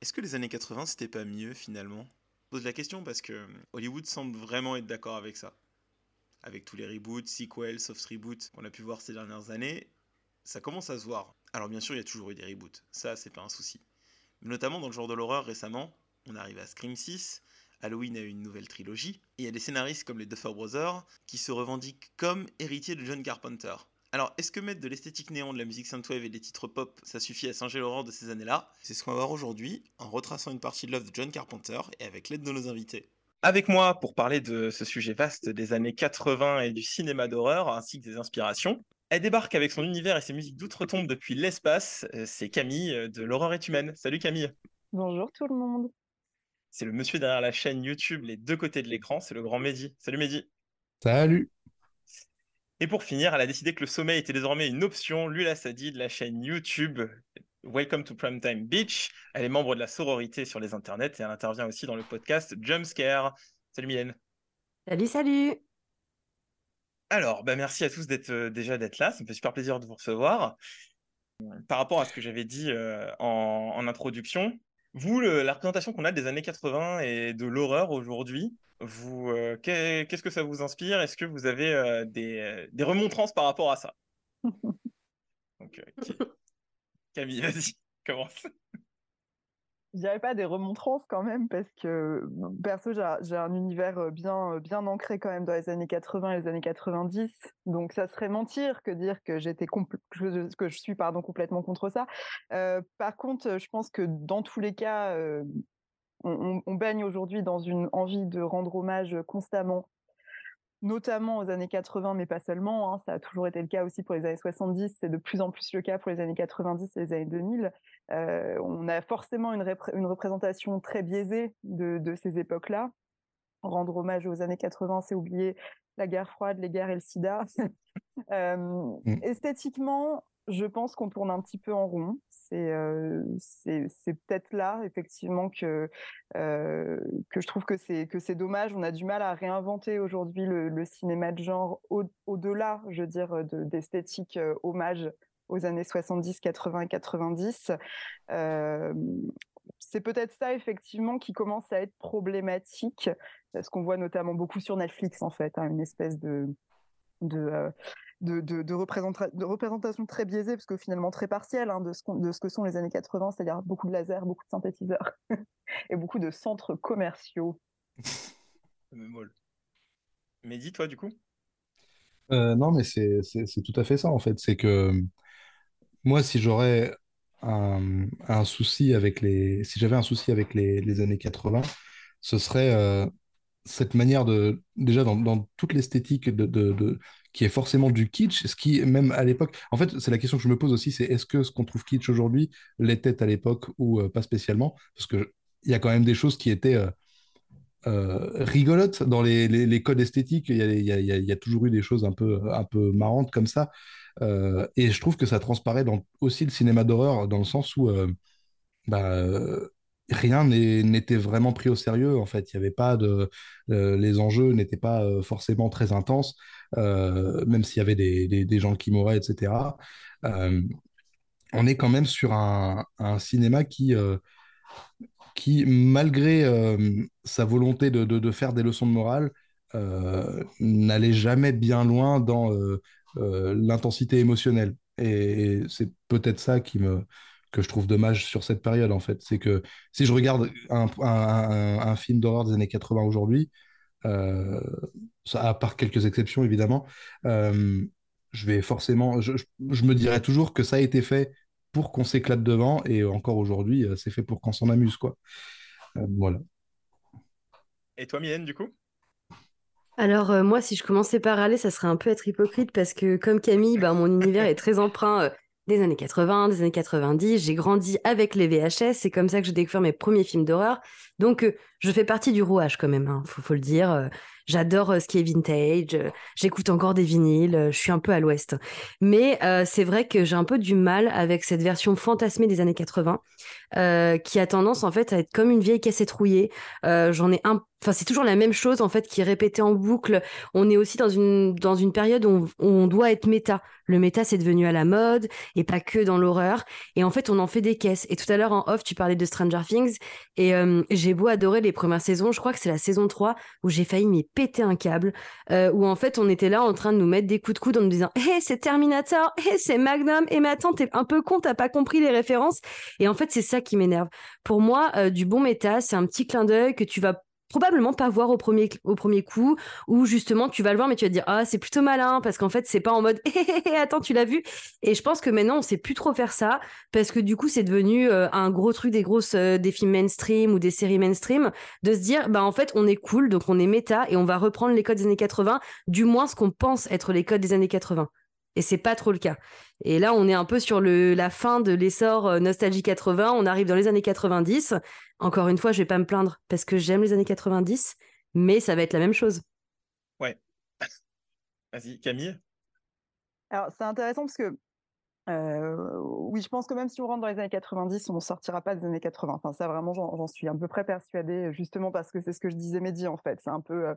Est-ce que les années 80 c'était pas mieux finalement? Je pose la question parce que Hollywood semble vraiment être d'accord avec ça. Avec tous les reboots, sequels, soft reboots qu'on a pu voir ces dernières années, ça commence à se voir. Alors bien sûr, il y a toujours eu des reboots, ça c'est pas un souci. Mais notamment dans le genre de l'horreur récemment, on arrive à Scream 6, Halloween a eu une nouvelle trilogie, et il y a des scénaristes comme les Duffer Brothers qui se revendiquent comme héritiers de John Carpenter. Alors, est-ce que mettre de l'esthétique néon, de la musique synthwave et des titres pop, ça suffit à singer l'horreur de ces années-là? C'est ce qu'on va voir aujourd'hui, en retraçant une partie de l'œuvre de John Carpenter et avec l'aide de nos invités. Avec moi pour parler de ce sujet vaste des années 80 et du cinéma d'horreur, ainsi que des inspirations, elle débarque avec son univers et ses musiques d'outre-tombe depuis l'espace. Euh, c'est Camille euh, de L'horreur est humaine. Salut Camille. Bonjour tout le monde. C'est le monsieur derrière la chaîne YouTube Les deux côtés de l'écran, c'est le grand Mehdi. Salut Mehdi. Salut. Et pour finir, elle a décidé que le sommeil était désormais une option. Lula Sadi de la chaîne YouTube Welcome to Primetime Beach. Elle est membre de la sororité sur les internets et elle intervient aussi dans le podcast Jumpscare. Salut Mylène. Salut, salut. Alors, bah merci à tous d'être euh, déjà d'être là. Ça me fait super plaisir de vous recevoir. Par rapport à ce que j'avais dit euh, en, introduction, vous, la représentation qu'on a des années 80 et de l'horreur aujourd'hui, vous, euh, qu'est-ce que ça vous inspire? Est-ce que vous avez euh, des, euh, des, remontrances par rapport à ça? Donc, Camille, vas-y, commence. Je dirais pas des remontrances quand même, parce que perso, j'ai un univers bien, bien ancré quand même dans les années 80 et les années 90. Donc, ça serait mentir que dire que j'étais je suis pardon complètement contre ça. par contre, je pense que dans tous les cas, on, baigne aujourd'hui dans une envie de rendre hommage constamment, notamment aux années 80, mais pas seulement. Hein. ça a toujours été le cas aussi pour les années 70, c'est de plus en plus le cas pour les années 90 et les années 2000. Euh, on a forcément une, représentation très biaisée de, ces époques-là. Rendre hommage aux années 80, c'est oublier la guerre froide, les guerres et le sida. Euh, mmh. Esthétiquement, je pense qu'on tourne un petit peu en rond. C'est euh, peut-être là, effectivement, que, euh, je trouve que c'est dommage. On a du mal à réinventer aujourd'hui le, cinéma de genre au-delà, je veux dire, d'esthétique euh, hommage aux années 70, 80 et 90. c'est peut-être ça, effectivement, qui commence à être problématique, ce qu'on voit notamment beaucoup sur Netflix, en fait, hein, une espèce de, de, de, de, représentation très biaisée, parce que finalement très partielle hein, de, ce de ce que sont les années 80, c'est-à-dire beaucoup de lasers, beaucoup de synthétiseurs et beaucoup de centres commerciaux. mais dis toi, du coup? Euh, Non, mais c'est tout à fait ça, en fait. C'est que moi, si j'aurais un, un, souci avec les... Si j'avais un souci avec les, les, années 80, ce serait... Euh, cette manière de déjà dans, toute l'esthétique de, qui est forcément du kitsch, ce qui, même à l'époque, en fait, c'est la question que je me pose aussi, c'est est-ce que ce qu'on trouve kitsch aujourd'hui l'était à l'époque ou euh, pas spécialement? Parce qu'il y a quand même des choses qui étaient euh, euh, rigolotes dans les, codes esthétiques, il y a, toujours eu des choses un peu, un peu marrantes comme ça. et je trouve que ça transparaît dans aussi le cinéma d'horreur, dans le sens où bah, rien n'était vraiment pris au sérieux en fait il y avait pas de les enjeux n'étaient pas forcément très intenses euh, même s'il y avait des, gens qui mouraient, etc. Euh, on est quand même sur un, cinéma qui, euh, qui malgré sa volonté de, faire des leçons de morale, n'allait jamais bien loin dans l'intensité émotionnelle. Et, c'est peut-être ça qui me, que je trouve dommage sur cette période, en fait. C'est que si je regarde un, un film d'horreur des années 80 aujourd'hui, euh, à part quelques exceptions évidemment, euh, je vais forcément, je, me dirais toujours que ça a été fait pour qu'on s'éclate devant et encore aujourd'hui, euh, c'est fait pour qu'on s'en amuse quoi. voilà. Et toi, Mylène, du coup? Alors moi, si je commençais par aller, ça serait un peu être hypocrite parce que comme Camille, bah, mon univers est très emprunt des années 80, des années 90. J'ai grandi avec les VHS. C'est comme ça que j'ai découvert mes premiers films d'horreur. Donc, je fais partie du rouage quand même, il hein, faut, le dire. J'adore ce qui est vintage, j'écoute encore des vinyles, je suis un peu à l'ouest. Mais c'est vrai que j'ai un peu du mal avec cette version fantasmée des années 80, qui a tendance en fait à être comme une vieille cassette rouillée. J'en ai un Enfin, c'est toujours la même chose en fait qui est répétée en boucle. On est aussi dans une dans une période où on, doit être méta. Le méta c'est devenu à la mode et pas que dans l'horreur. Et en fait, on en fait des caisses. Et tout à l'heure en off, tu parlais de Stranger Things et beau adorer les premières saisons. Je crois que c'est la saison 3 où j'ai failli m'y péter un câble. Euh, où en fait, on était là en train de nous mettre des coups de coude en nous disant Hé, c'est Terminator, hé, c'est Magnum, et mais attends, t'es un peu con, t'as pas compris les références. Et en fait, c'est ça qui m'énerve. Pour moi, euh, du bon méta, c'est un petit clin d'œil que tu vas probablement pas voir au premier, au premier coup, ou justement tu vas le voir, mais tu vas te dire ah c'est plutôt malin parce qu'en fait c'est pas en mode attends tu l'as vu. Et je pense que maintenant on sait plus trop faire ça parce que du coup c'est devenu euh, un gros truc des grosses euh, des films mainstream ou des séries mainstream de se dire bah en fait on est cool donc on est méta et on va reprendre les codes des années 80, du moins ce qu'on pense être les codes des années 80. Et c'est pas trop le cas. Et là, on est un peu sur le, la fin de l'essor euh, nostalgie 80. On arrive dans les années 90. Encore une fois, je vais pas me plaindre parce que j'aime les années 90, mais ça va être la même chose. Ouais. Vas-y, Camille. Alors, c'est intéressant parce que euh, oui, je pense que même si on rentre dans les années 90, on ne sortira pas des années 80. Enfin, ça, vraiment, j'en suis à peu près persuadée, justement parce que c'est ce que je disais Mehdi, en fait. C'est un peu, euh,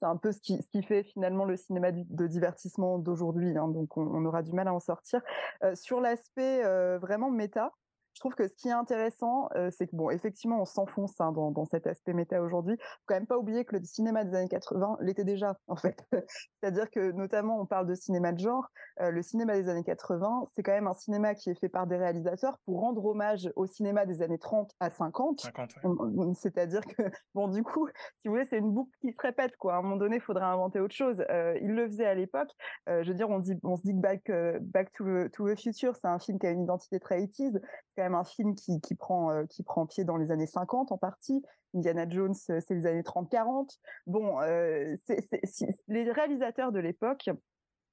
c'est un peu ce qui, fait finalement le cinéma de divertissement d'aujourd'hui. Hein, donc, on, aura du mal à en sortir. Euh, sur l'aspect euh, vraiment méta, je trouve que ce qui est intéressant, euh, c'est que bon, effectivement, on s'enfonce hein, dans, cet aspect méta aujourd'hui. Faut quand même pas oublier que le cinéma des années 80 l'était déjà, en fait. C'est-à-dire que notamment, on parle de cinéma de genre. Euh, le cinéma des années 80, c'est quand même un cinéma qui est fait par des réalisateurs pour rendre hommage au cinéma des années 30 à 50. 50 C'est-à-dire que bon, du coup, si vous voulez, c'est une boucle qui se répète, quoi. À un moment donné, il faudrait inventer autre chose. Euh, il le faisait à l'époque. je veux dire, on dit, on se dit que Back, Back to, the, to the Future, c'est un film qui a une identité très 80 quand même un film qui, prend, euh, qui prend pied dans les années 50 en partie. Indiana Jones, euh, c'est les années 30-40. Bon, euh, les réalisateurs de l'époque,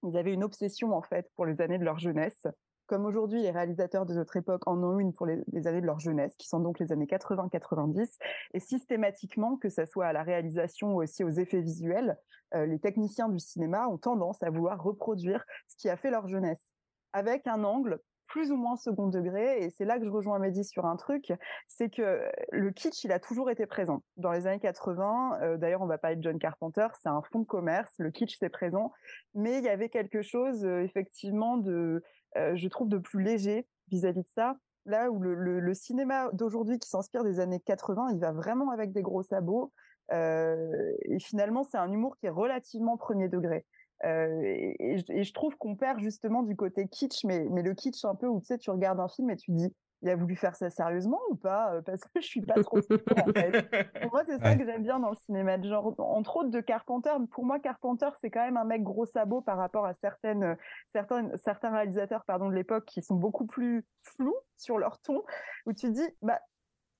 ils avaient une obsession en fait pour les années de leur jeunesse. Comme aujourd'hui, les réalisateurs de notre époque en ont une pour les, années de leur jeunesse, qui sont donc les années 80-90. Et systématiquement, que ce soit à la réalisation ou aussi aux effets visuels, les techniciens du cinéma ont tendance à vouloir reproduire ce qui a fait leur jeunesse, avec un angle plus ou moins second degré. Et c'est là que je rejoins Mehdi sur un truc, c'est que le kitsch, il a toujours été présent. Dans les années 80, euh, d'ailleurs, on va parler de John Carpenter, c'est un fonds de commerce, le kitsch, c'est présent. Mais il y avait quelque chose, euh, effectivement, de, euh, je trouve, de plus léger vis-à-vis de ça. Là où le, cinéma d'aujourd'hui qui s'inspire des années 80, il va vraiment avec des gros sabots. et finalement, c'est un humour qui est relativement premier degré. Euh, et, je trouve qu'on perd justement du côté kitsch, mais, mais le kitsch un peu où tu sais, tu regardes un film et tu dis, il a voulu faire ça sérieusement ou pas Parce que je suis pas trop sûre en fait. Pour moi, c'est ça que j'aime bien dans le cinéma de genre. Entre autres de Carpenter. Pour moi, Carpenter, c'est quand même un mec gros sabot par rapport à certaines, certains, certains réalisateurs pardon, de l'époque qui sont beaucoup plus flous sur leur ton, où tu dis, bah,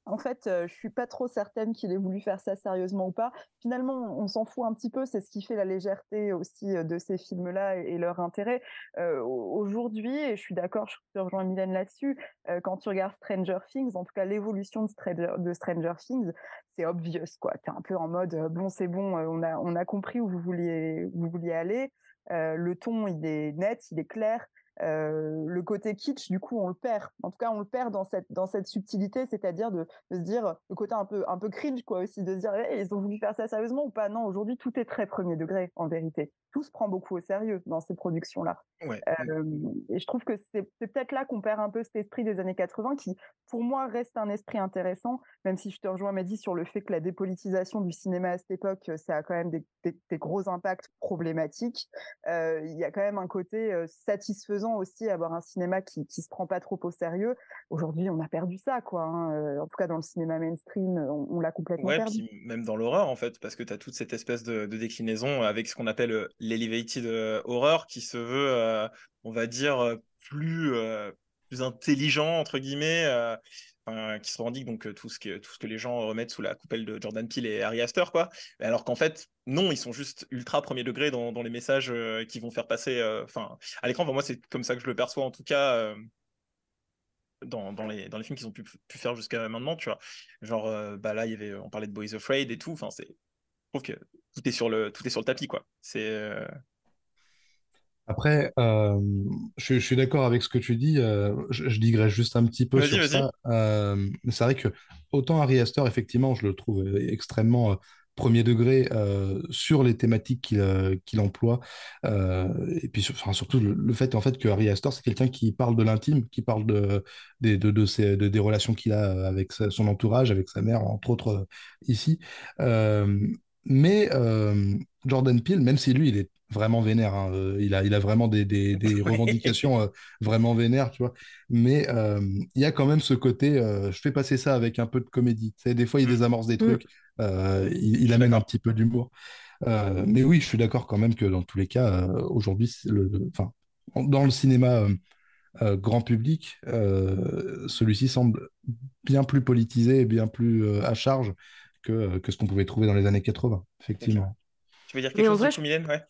en fait, euh, je suis pas trop certaine qu'il ait voulu faire ça sérieusement ou pas. Finalement, on s'en fout un petit peu. C'est ce qui fait la légèreté aussi euh, de ces films-là et, leur intérêt. Euh, aujourd'hui, et je suis d'accord, je rejoins Mylène là-dessus, quand tu regardes Stranger Things, en tout cas l'évolution de Stranger, Things, c'est obvious, quoi. es un peu en mode, bon, c'est bon, on a, compris où vous vouliez aller. le ton, il est net, il est clair. Euh, le côté kitsch, du coup, on le perd. En tout cas, on le perd dans cette dans cette subtilité, c'est-à-dire de, se dire le côté un peu un peu cringe, quoi, aussi, de se dire ils ont voulu faire ça sérieusement ou pas? Non, aujourd'hui, tout est très premier degré en vérité. Tout se prend beaucoup au sérieux dans ces productions-là. Euh, et je trouve que c'est peut-être là qu'on perd un peu cet esprit des années 80 qui, pour moi, reste un esprit intéressant, même si je te rejoins, Mehdi, sur le fait que la dépolitisation du cinéma à cette époque, ça a quand même des, gros impacts problématiques. Euh, il y a quand même un côté satisfaisant aussi avoir un cinéma qui qui se prend pas trop au sérieux. Aujourd'hui, on a perdu ça, quoi. Hein. En tout cas, dans le cinéma mainstream, on, l'a complètement ouais, perdu. Puis même dans l'horreur, en fait, parce que tu as toute cette espèce de, déclinaison avec ce qu'on appelle l'elevated euh, horror, qui se veut, on va dire, plus plus intelligent entre guillemets qui se revendique donc tout ce, que, tout ce que les gens remettent sous la coupelle de Jordan Peele et Harry Astor, quoi. Alors qu'en fait, non, ils sont juste ultra premier degré dans, dans les messages qu'ils vont faire passer. Enfin, à l'écran, moi, c'est comme ça que je le perçois en tout cas. dans, dans, les, dans les films qu'ils ont pu, pu faire jusqu'à maintenant, tu vois. Genre, bah là, il y avait, on parlait de Boys Afraid et tout. Enfin, c'est, je trouve que tout est sur le, tout est sur le tapis, quoi. C'est. Après, euh, je, je, suis d'accord avec ce que tu dis. Euh, je, je, digresse juste un petit peu sur ça. Euh, c'est vrai que autant Harry Astor, effectivement, je le trouve extrêmement premier degré sur les thématiques qu'il emploie. et puis enfin, surtout le, le, fait en fait que Harry Astor, c'est quelqu'un qui parle de l'intime, qui parle de, de, de, de, ses, de, des relations qu'il a avec sa, son entourage, avec sa mère, entre autres ici. Mais Jordan Peele, même si lui, il est vraiment vénère. Hein. Euh, il, a, il a vraiment des, des, des revendications euh, vraiment vénères, tu vois. Mais euh, il y a quand même ce côté, je fais passer ça avec un peu de comédie. Tu sais, des fois, il mm. désamorce des mm. trucs, il, il amène un petit peu d'humour. mais oui, je suis d'accord quand même que dans tous les cas, aujourd'hui, le, enfin, dans le cinéma grand public, celui-ci semble bien plus politisé et bien plus à charge que, que ce qu'on pouvait trouver dans les années 80, effectivement. Tu veux dire quelque chose, vrai, Mylène? Ouais.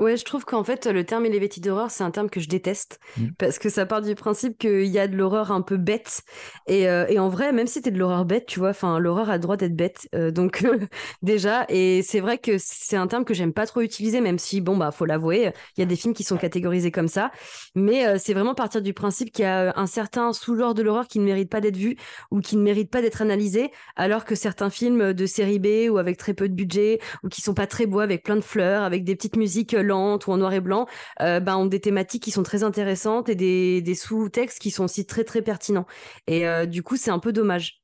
Ouais, je trouve qu'en fait, le terme Elevated d'horreur, c'est un terme que je déteste mmh. parce que ça part du principe qu'il y a de l'horreur un peu bête. Et, euh, et en vrai, même si t'es de l'horreur bête, tu vois, enfin, l'horreur a le droit d'être bête. Euh, donc, déjà, et c'est vrai que c'est un terme que j'aime pas trop utiliser, même si, bon, bah, faut l'avouer, il y a des films qui sont catégorisés comme ça. Mais euh, c'est vraiment partir du principe qu'il y a un certain sous-genre de l'horreur qui ne mérite pas d'être vu ou qui ne mérite pas d'être analysé, alors que certains films de série B ou avec très peu de budget ou qui sont pas très beaux, avec plein de fleurs, avec des petites musiques ou en noir et blanc, euh, ben, ont des thématiques qui sont très intéressantes et des, des sous-textes qui sont aussi très très pertinents. Et euh, du coup, c'est un peu dommage.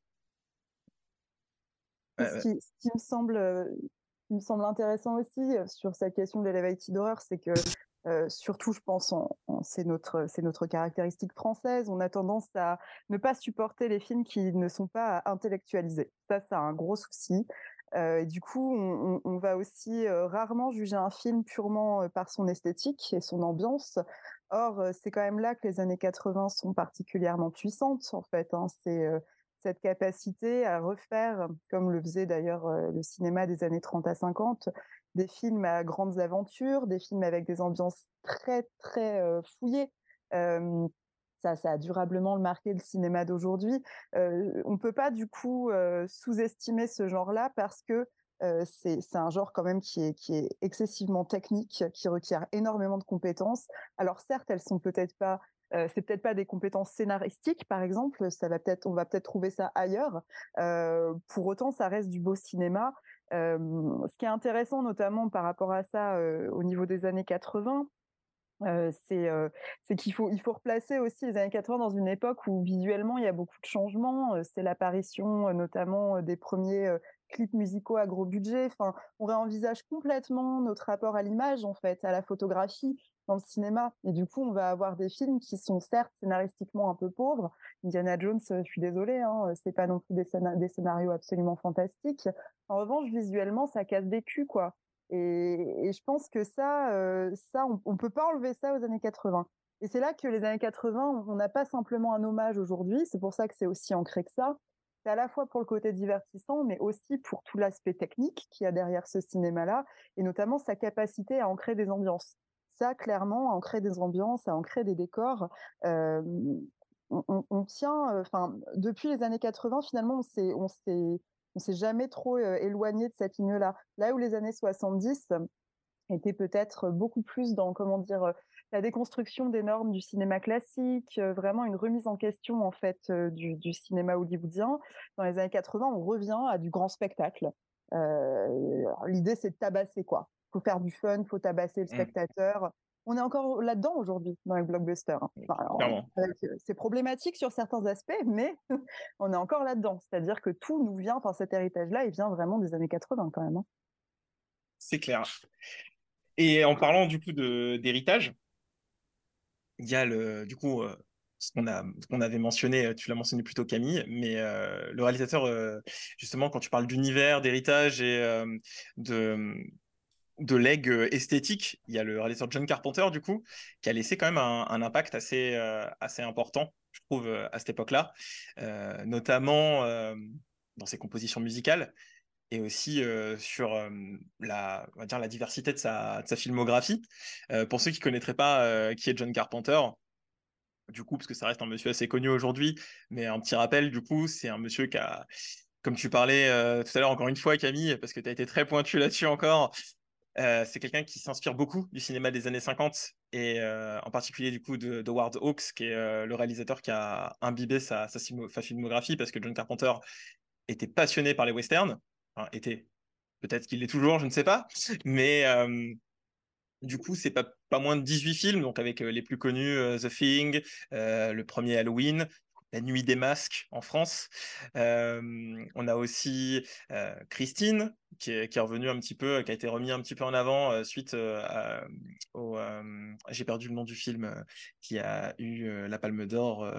Ce, qui, me semble, me semble intéressant aussi euh, sur cette question de l'elevated d'horreur, c'est que surtout, je pense, c'est notre, c'est notre caractéristique française. On a tendance à ne pas supporter les films qui ne sont pas intellectualisés. Ça, c'est un gros souci. Euh, du coup, on, va aussi euh, rarement juger un film purement euh, par son esthétique et son ambiance. Or, c'est quand même là que les années 80 sont particulièrement puissantes, en fait. Hein. C'est cette capacité à refaire, comme le faisait d'ailleurs le cinéma des années 30 à 50, des films à grandes aventures, des films avec des ambiances très, très fouillées. Ça, ça, a durablement marqué le cinéma d'aujourd'hui. Euh, on peut pas du coup euh, sous-estimer ce genre-là parce que euh, c'est un genre quand même qui est, qui est excessivement technique, qui requiert énormément de compétences. Alors certes, elles sont peut-être pas euh, c'est peut-être pas des compétences scénaristiques, par exemple. Ça va peut-être, on va peut-être trouver ça ailleurs. Pour autant, ça reste du beau cinéma. Ce qui est intéressant, notamment par rapport à ça, au niveau des années 80, c'est qu'il faut replacer aussi les années 80 dans une époque où visuellement il y a beaucoup de changements. C'est l'apparition notamment des premiers clips musicaux à gros budget. Enfin, on réenvisage complètement notre rapport à l'image en fait, à la photographie dans le cinéma. Et du coup, on va avoir des films qui sont certes scénaristiquement un peu pauvres. Indiana Jones, je suis désolée, hein, c'est pas non plus des, des scénarios absolument fantastiques. En revanche, visuellement, ça casse des culs quoi. Et, je pense que ça, euh, ça, on, on peut pas enlever ça aux années 80. Et c'est là que les années 80, on n'a pas simplement un hommage aujourd'hui. C'est pour ça que c'est aussi ancré que ça. C'est à la fois pour le côté divertissant, mais aussi pour tout l'aspect technique qu'il y a derrière ce cinéma-là, et notamment sa capacité à ancrer des ambiances. Ça, clairement, à ancrer des ambiances, à ancrer des décors. Euh, on, tient, enfin, depuis les années 80, finalement, on s'est on s'est jamais trop éloigné de cette ligne-là. Là où les années 70 étaient peut-être beaucoup plus dans, comment dire, la déconstruction des normes du cinéma classique, vraiment une remise en question en fait du, cinéma hollywoodien. Dans les années 80, on revient à du grand spectacle. Euh, L'idée, c'est de tabasser quoi. Faut faire du fun, faut tabasser le mmh. spectateur on est encore là-dedans aujourd'hui dans les blockbusters. Hein. c'est problématique sur certains aspects, mais on est encore là-dedans. C'est-à-dire que tout nous vient, enfin cet héritage-là, il vient vraiment des années 80 quand même. Hein. C'est clair. Et en parlant du coup d'héritage, il y a le, du coup, euh, ce qu'on a, qu'on avait mentionné, tu l'as mentionné plutôt Camille, mais euh, le réalisateur, euh, justement, quand tu parles d'univers, d'héritage et de de legs euh, esthétique, il y a le réalisateur John Carpenter, du coup, qui a laissé quand même un, impact assez, euh, assez important, je trouve, euh, à cette époque-là, notamment dans ses compositions musicales et aussi sur la, on va dire, la diversité de sa, de sa filmographie. pour ceux qui ne connaîtraient pas qui est John Carpenter, du coup, parce que ça reste un monsieur assez connu aujourd'hui, mais un petit rappel, du coup, c'est un monsieur qui a, comme tu parlais tout à l'heure, encore une fois, Camille, parce que tu as été très pointu là-dessus encore, euh, c'est quelqu'un qui s'inspire beaucoup du cinéma des années 50 et euh, en particulier du coup de, Howard Hawks, qui est le réalisateur qui a imbibé sa, filmographie parce que John Carpenter était passionné par les westerns, était. Peut-être qu'il l'est toujours, je ne sais pas, mais du coup, c'est pas, pas moins de 18 films, donc avec les plus connus, The Thing, le premier Halloween, La Nuit des Masques en France. on a aussi Christine, qui est, qui est revenue un petit peu, qui a été remis un petit peu en avant suite au. J'ai perdu le nom du film qui a eu la Palme d'Or.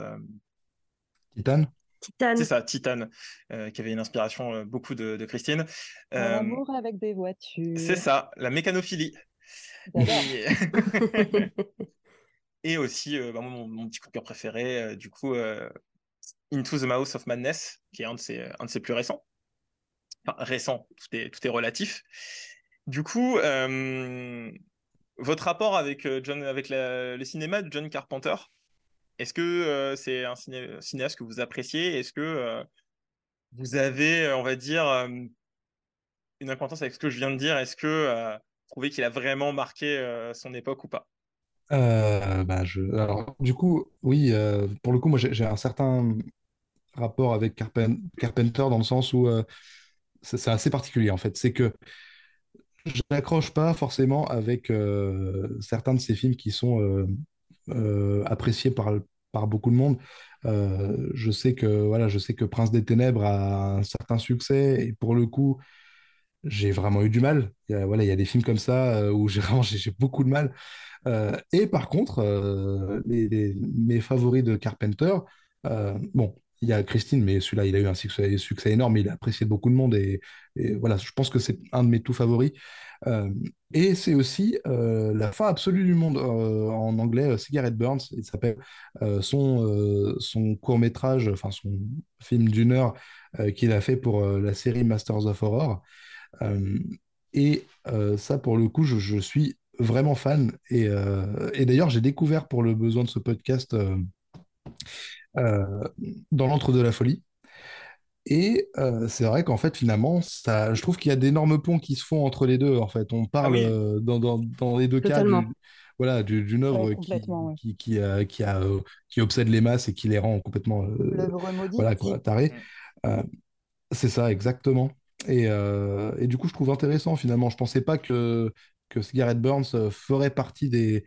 Titan Titan. C'est ça, Titan, qui avait une inspiration beaucoup de, de Christine. L'amour avec des voitures. C'est ça, la mécanophilie. Et, aussi, euh, bah, mon, petit coup de cœur préféré, euh, du coup, euh, Into the Mouse of Madness, qui est un de ses, un de ses plus récents. Enfin, récent, tout est, tout est relatif. Du coup, votre rapport avec, John, avec le cinéma de John Carpenter, est-ce que c'est un cinéaste que vous appréciez? Est-ce que vous avez, on va dire, une importance avec ce que je viens de dire? Est-ce que trouver qu'il a vraiment marqué euh, son époque ou pas? Euh, bah, je... Alors, du coup, oui, euh, pour le coup, moi j'ai un certain rapport avec Carpenter dans le sens où c'est assez particulier en fait. C'est que je n'accroche pas forcément avec certains de ces films qui sont appréciés par, par beaucoup de monde. je sais que voilà, je sais que Prince des Ténèbres a un certain succès et pour le coup, j'ai vraiment eu du mal. Il y a, voilà, il y a des films comme ça euh, où j'ai vraiment j'ai beaucoup de mal. Euh, et par contre, euh, mes favoris de Carpenter, bon, il y a Christine, mais celui-là, il a eu un succès, succès énorme, il a apprécié beaucoup de monde et, voilà, je pense que c'est un de mes tout favoris. et c'est aussi la fin absolue du monde en anglais, Cigarette Burns, il s'appelle son, son court métrage, enfin son film d'une heure qu'il a fait pour la série Masters of Horror. Euh, et euh, ça, pour le coup, je, suis vraiment fan. Et, euh, et d'ailleurs, j'ai découvert pour le besoin de ce podcast dans l'entre de la folie. Et c'est vrai qu'en fait, finalement, ça, je trouve qu'il y a d'énormes ponts qui se font entre les deux. En fait, on ah parle dans, dans, dans, les deux cas voilà, d'une œuvre qui, qui, a, qui, a, qui obsède les masses et qui les rend complètement voilà, quoi, tarés. c'est ça, exactement. Euh, et, du coup, je trouve intéressant finalement. Je pensais pas que, que Burns euh, ferait partie des.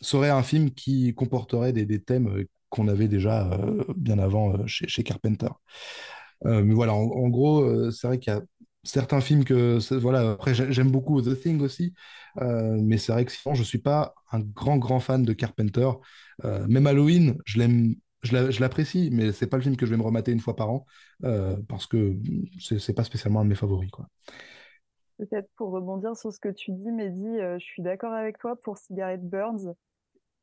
serait un film qui comporterait des, thèmes euh, qu'on avait déjà bien avant chez, chez, Carpenter. mais voilà, en, gros, c'est vrai qu'il y a certains films que. Voilà, après, j'aime beaucoup The Thing aussi. mais c'est vrai que sinon, je suis pas un grand, grand fan de Carpenter. même Halloween, je l'aime je l'apprécie, mais c'est pas le film que je vais me remater une fois par an euh, parce que c'est pas spécialement un de mes favoris. Quoi. Peut-être pour rebondir sur ce que tu dis, Mehdi, euh, je suis d'accord avec toi pour Cigarette Burns,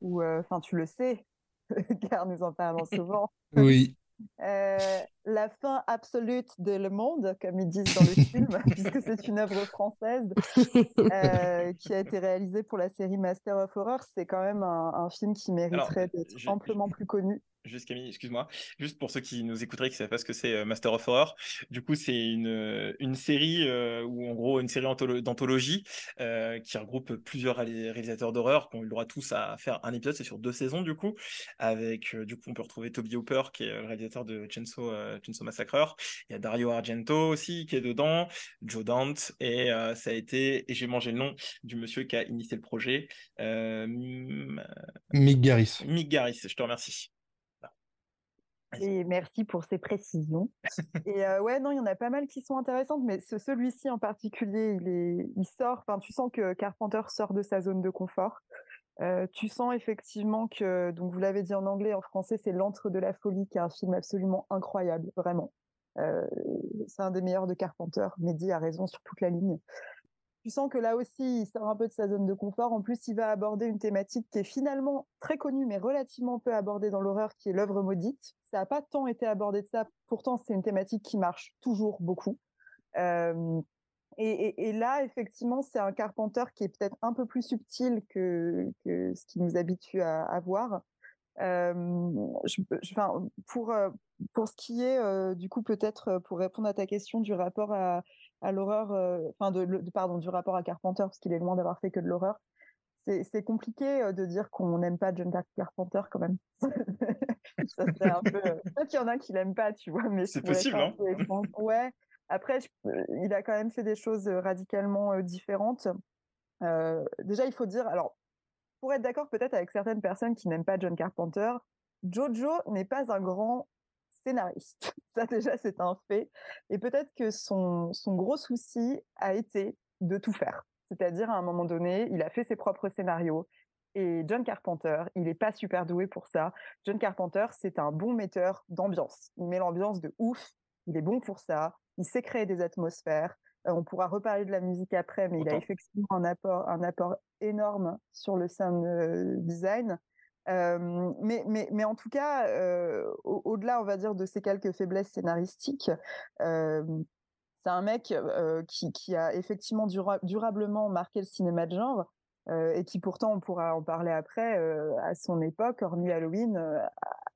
ou euh, enfin tu le sais, car nous en parlons souvent. oui. la fin absolue de Le Monde, comme ils disent dans le film, puisque c'est une œuvre française qui a été réalisée pour la série Master of Horror, c'est quand même un, film qui mériterait d'être amplement plus connu juste Camille, excuse-moi, juste pour ceux qui nous écouteraient qui ne savent pas ce que c'est euh, Master of Horror, du coup c'est une, euh, une série euh, ou en gros une série d'anthologie qui regroupe plusieurs réalisateurs d'horreur qui ont eu le droit tous à faire un épisode, c'est sur deux saisons du coup, avec du coup on peut retrouver Toby Hooper qui est le réalisateur de Chainsaw, Chainsaw Massacre, il y a Dario Argento aussi qui est dedans, Joe Dante. Et ça a été, et j'ai mangé le nom du monsieur qui a initié le projet, Mick Garris. Mick Garris, je te remercie. Et merci pour ces précisions. et euh, ouais, non, il y en a pas mal qui sont intéressantes, mais ce, celui-ci en particulier, il, est, il sort, enfin, tu sens que Carpenter sort de sa zone de confort. Euh, tu sens effectivement que, donc vous l'avez dit en anglais, en français, c'est L'Antre de la Folie, qui est un film absolument incroyable, vraiment. Euh, c'est un des meilleurs de Carpenter. Mehdi a raison sur toute la ligne tu sens que là aussi, il sort un peu de sa zone de confort. En plus, il va aborder une thématique qui est finalement très connue, mais relativement peu abordée dans l'horreur, qui est l'œuvre maudite. Ça n'a pas tant été abordé de ça. Pourtant, c'est une thématique qui marche toujours beaucoup. Euh, et, là, effectivement, c'est un Carpenter qui est peut-être un peu plus subtil que, ce qui nous habitue à, voir. pour, pour ce qui est, du coup, peut-être pour répondre à ta question du rapport à, à l'horreur, enfin, de, pardon, du rapport à Carpenter, parce qu'il est loin d'avoir fait que de l'horreur. C'est compliqué de dire qu'on n'aime pas John Carpenter quand même. ça serait un peu. Peut-être qu'il y en a qui l'aiment pas, tu vois, mais c'est possible, hein Ouais. Après, il a quand même fait des choses radicalement différentes. déjà, il faut dire, alors, pour être d'accord peut-être avec certaines personnes qui n'aiment pas John Carpenter, Jojo n'est pas un grand scénariste. Ça déjà, c'est un fait. Et peut-être que son, son gros souci a été de tout faire. C'est-à-dire, à un moment donné, il a fait ses propres scénarios. Et John Carpenter, il n'est pas super doué pour ça. John Carpenter, c'est un bon metteur d'ambiance. Il met l'ambiance de ouf. Il est bon pour ça. Il sait créer des atmosphères. Euh, on pourra reparler de la musique après, mais il a effectivement un apport, un apport énorme sur le sound euh, design. Mais, mais, mais, en tout cas, au-delà, on va dire, de ces quelques faiblesses scénaristiques, c'est un mec qui, qui, a effectivement durablement marqué le cinéma de genre et qui pourtant, on pourra en parler après, à son époque, hormis Halloween,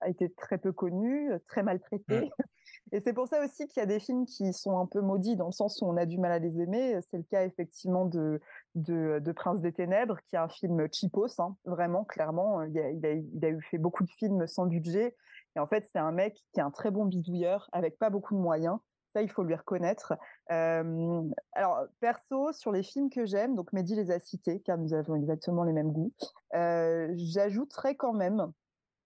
a été très peu connu, très maltraité. Mmh. Et c'est pour ça aussi qu'il y a des films qui sont un peu maudits dans le sens où on a du mal à les aimer. C'est le cas effectivement de, de, Prince des Ténèbres, qui est un film cheapos, hein, vraiment, clairement. Il a, il, a, eu fait beaucoup de films sans budget. Et en fait, c'est un mec qui est un très bon bidouilleur avec pas beaucoup de moyens. Ça, il faut lui reconnaître. Euh, alors, perso, sur les films que j'aime, donc Mehdi les a cités, car nous avons exactement les mêmes goûts, euh, j'ajouterais quand même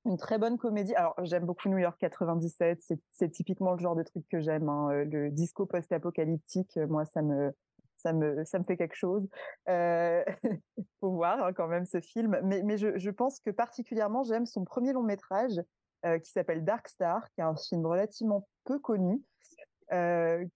une très bonne comédie. Alors, j'aime beaucoup New York 97. C'est typiquement le genre de truc que j'aime. Hein. Euh, le disco post-apocalyptique, euh, moi, ça me, ça me, ça me fait quelque chose. Euh, faut voir hein, quand même ce film. Mais, je pense que particulièrement, j'aime son premier long métrage euh, qui s'appelle Dark Star, qui est un film relativement peu connu,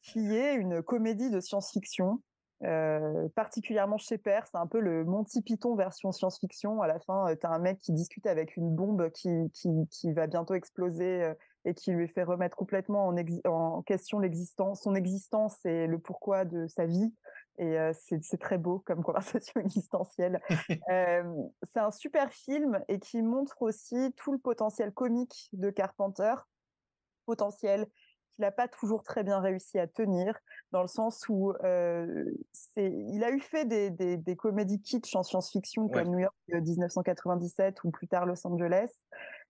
qui est une comédie de science-fiction euh, particulièrement chez Père, c'est un peu le Monty Python version science-fiction. À la fin, euh, tu as un mec qui discute avec une bombe qui, qui, qui va bientôt exploser euh, et qui lui fait remettre complètement en, en question l'existence, son existence et le pourquoi de sa vie. Et c'est très beau comme conversation existentielle. c'est un super film et qui montre aussi tout le potentiel comique de Carpenter, potentiel qu'il n'a pas toujours très bien réussi à tenir, dans le sens où euh, il a eu fait des, des, des comédies kitsch en science-fiction comme New York 1997 euh, ou plus tard Los Angeles.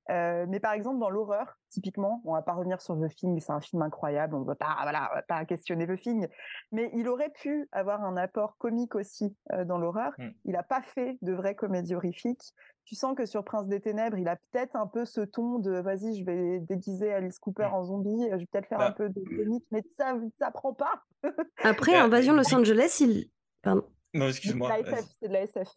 Euh, mais par exemple, dans l'horreur, typiquement, on va pas revenir sur The Thing, c'est un film incroyable, on ne va pas, voilà, va pas questionner The Thing, mais il aurait pu avoir un apport comique aussi euh, dans l'horreur. Mm. Il n'a pas fait de vraie comédie horrifique. Tu sens que sur Prince des Ténèbres, il a peut-être un peu ce ton de vas-y, je vais déguiser Alice Cooper mm. en zombie, je vais peut-être faire un bah. peu de comique, mais ça, ça prend pas. Après, Invasion Los Angeles, il. Pardon. Non, excuse-moi. C'est de la SF.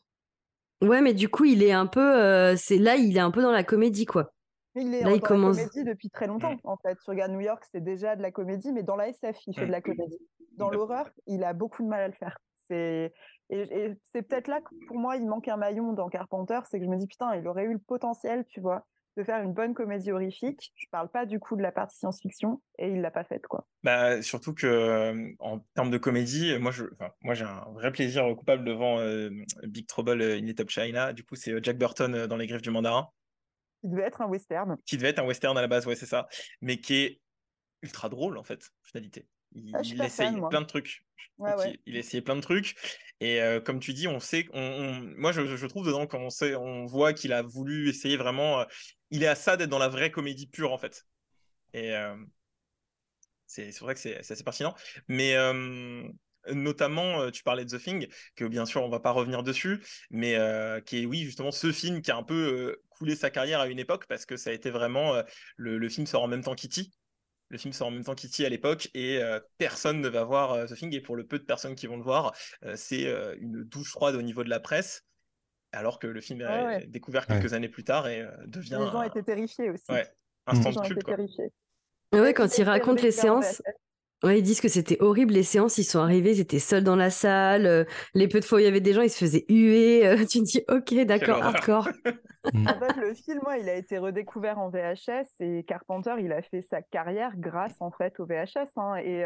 Ouais, mais du coup, il est un peu. Euh, c'est là, il est un peu dans la comédie, quoi. Il est dans la comédie depuis très longtemps, en fait. Tu regardes New York, c'est déjà de la comédie, mais dans la SF, il fait de la comédie. Dans l'horreur, il a beaucoup de mal à le faire. C'est et, c'est peut-être là que pour moi, il manque un maillon dans Carpenter, c'est que je me dis putain, il aurait eu le potentiel, tu vois, de faire une bonne comédie horrifique. Je parle pas du coup de la partie science-fiction et il l'a pas faite quoi. Bah surtout que euh, en termes de comédie, moi je, moi j'ai un vrai plaisir coupable devant euh, Big Trouble in Little China. Du coup c'est euh, Jack Burton dans Les Griffes du Mandarin. Qui devait être un western. Qui devait être un western à la base, ouais c'est ça, mais qui est ultra drôle en fait, finalité. Il, ah, essaye plein de trucs. Il, a essayé plein de trucs. Et comme tu dis, on sait, on, moi je, je, trouve dedans sait, on voit qu'il a voulu essayer vraiment il est à ça d'être dans la vraie comédie pure en fait. Et euh, c'est vrai que c'est assez pertinent. Mais euh, notamment, euh, tu parlais de The Thing, que bien sûr on va pas revenir dessus, mais qui est oui justement ce film qui a un peu coulé sa carrière à une époque parce que ça a été vraiment le, film sort en même temps Kitty. Le film sort en même temps Kitty à l'époque et personne ne va voir The Thing et pour le peu de personnes qui vont le voir, c'est une douche froide au niveau de la presse alors que le film est découvert quelques années plus tard et euh, devient. Les gens étaient terrifiés aussi. Ouais, instant de culte. Quoi. Ouais, quand ils racontent les séances. Ouais, ils disent que c'était horrible les séances, ils sont arrivés, ils étaient seuls dans la salle, euh, les peu de fois où il y avait des gens, ils se faisaient huer, euh, tu te dis ok, d'accord, hardcore. Mm. en fait, le film, il a été redécouvert en VHS et Carpenter, il a fait sa carrière grâce en fait au VHS. Hein, et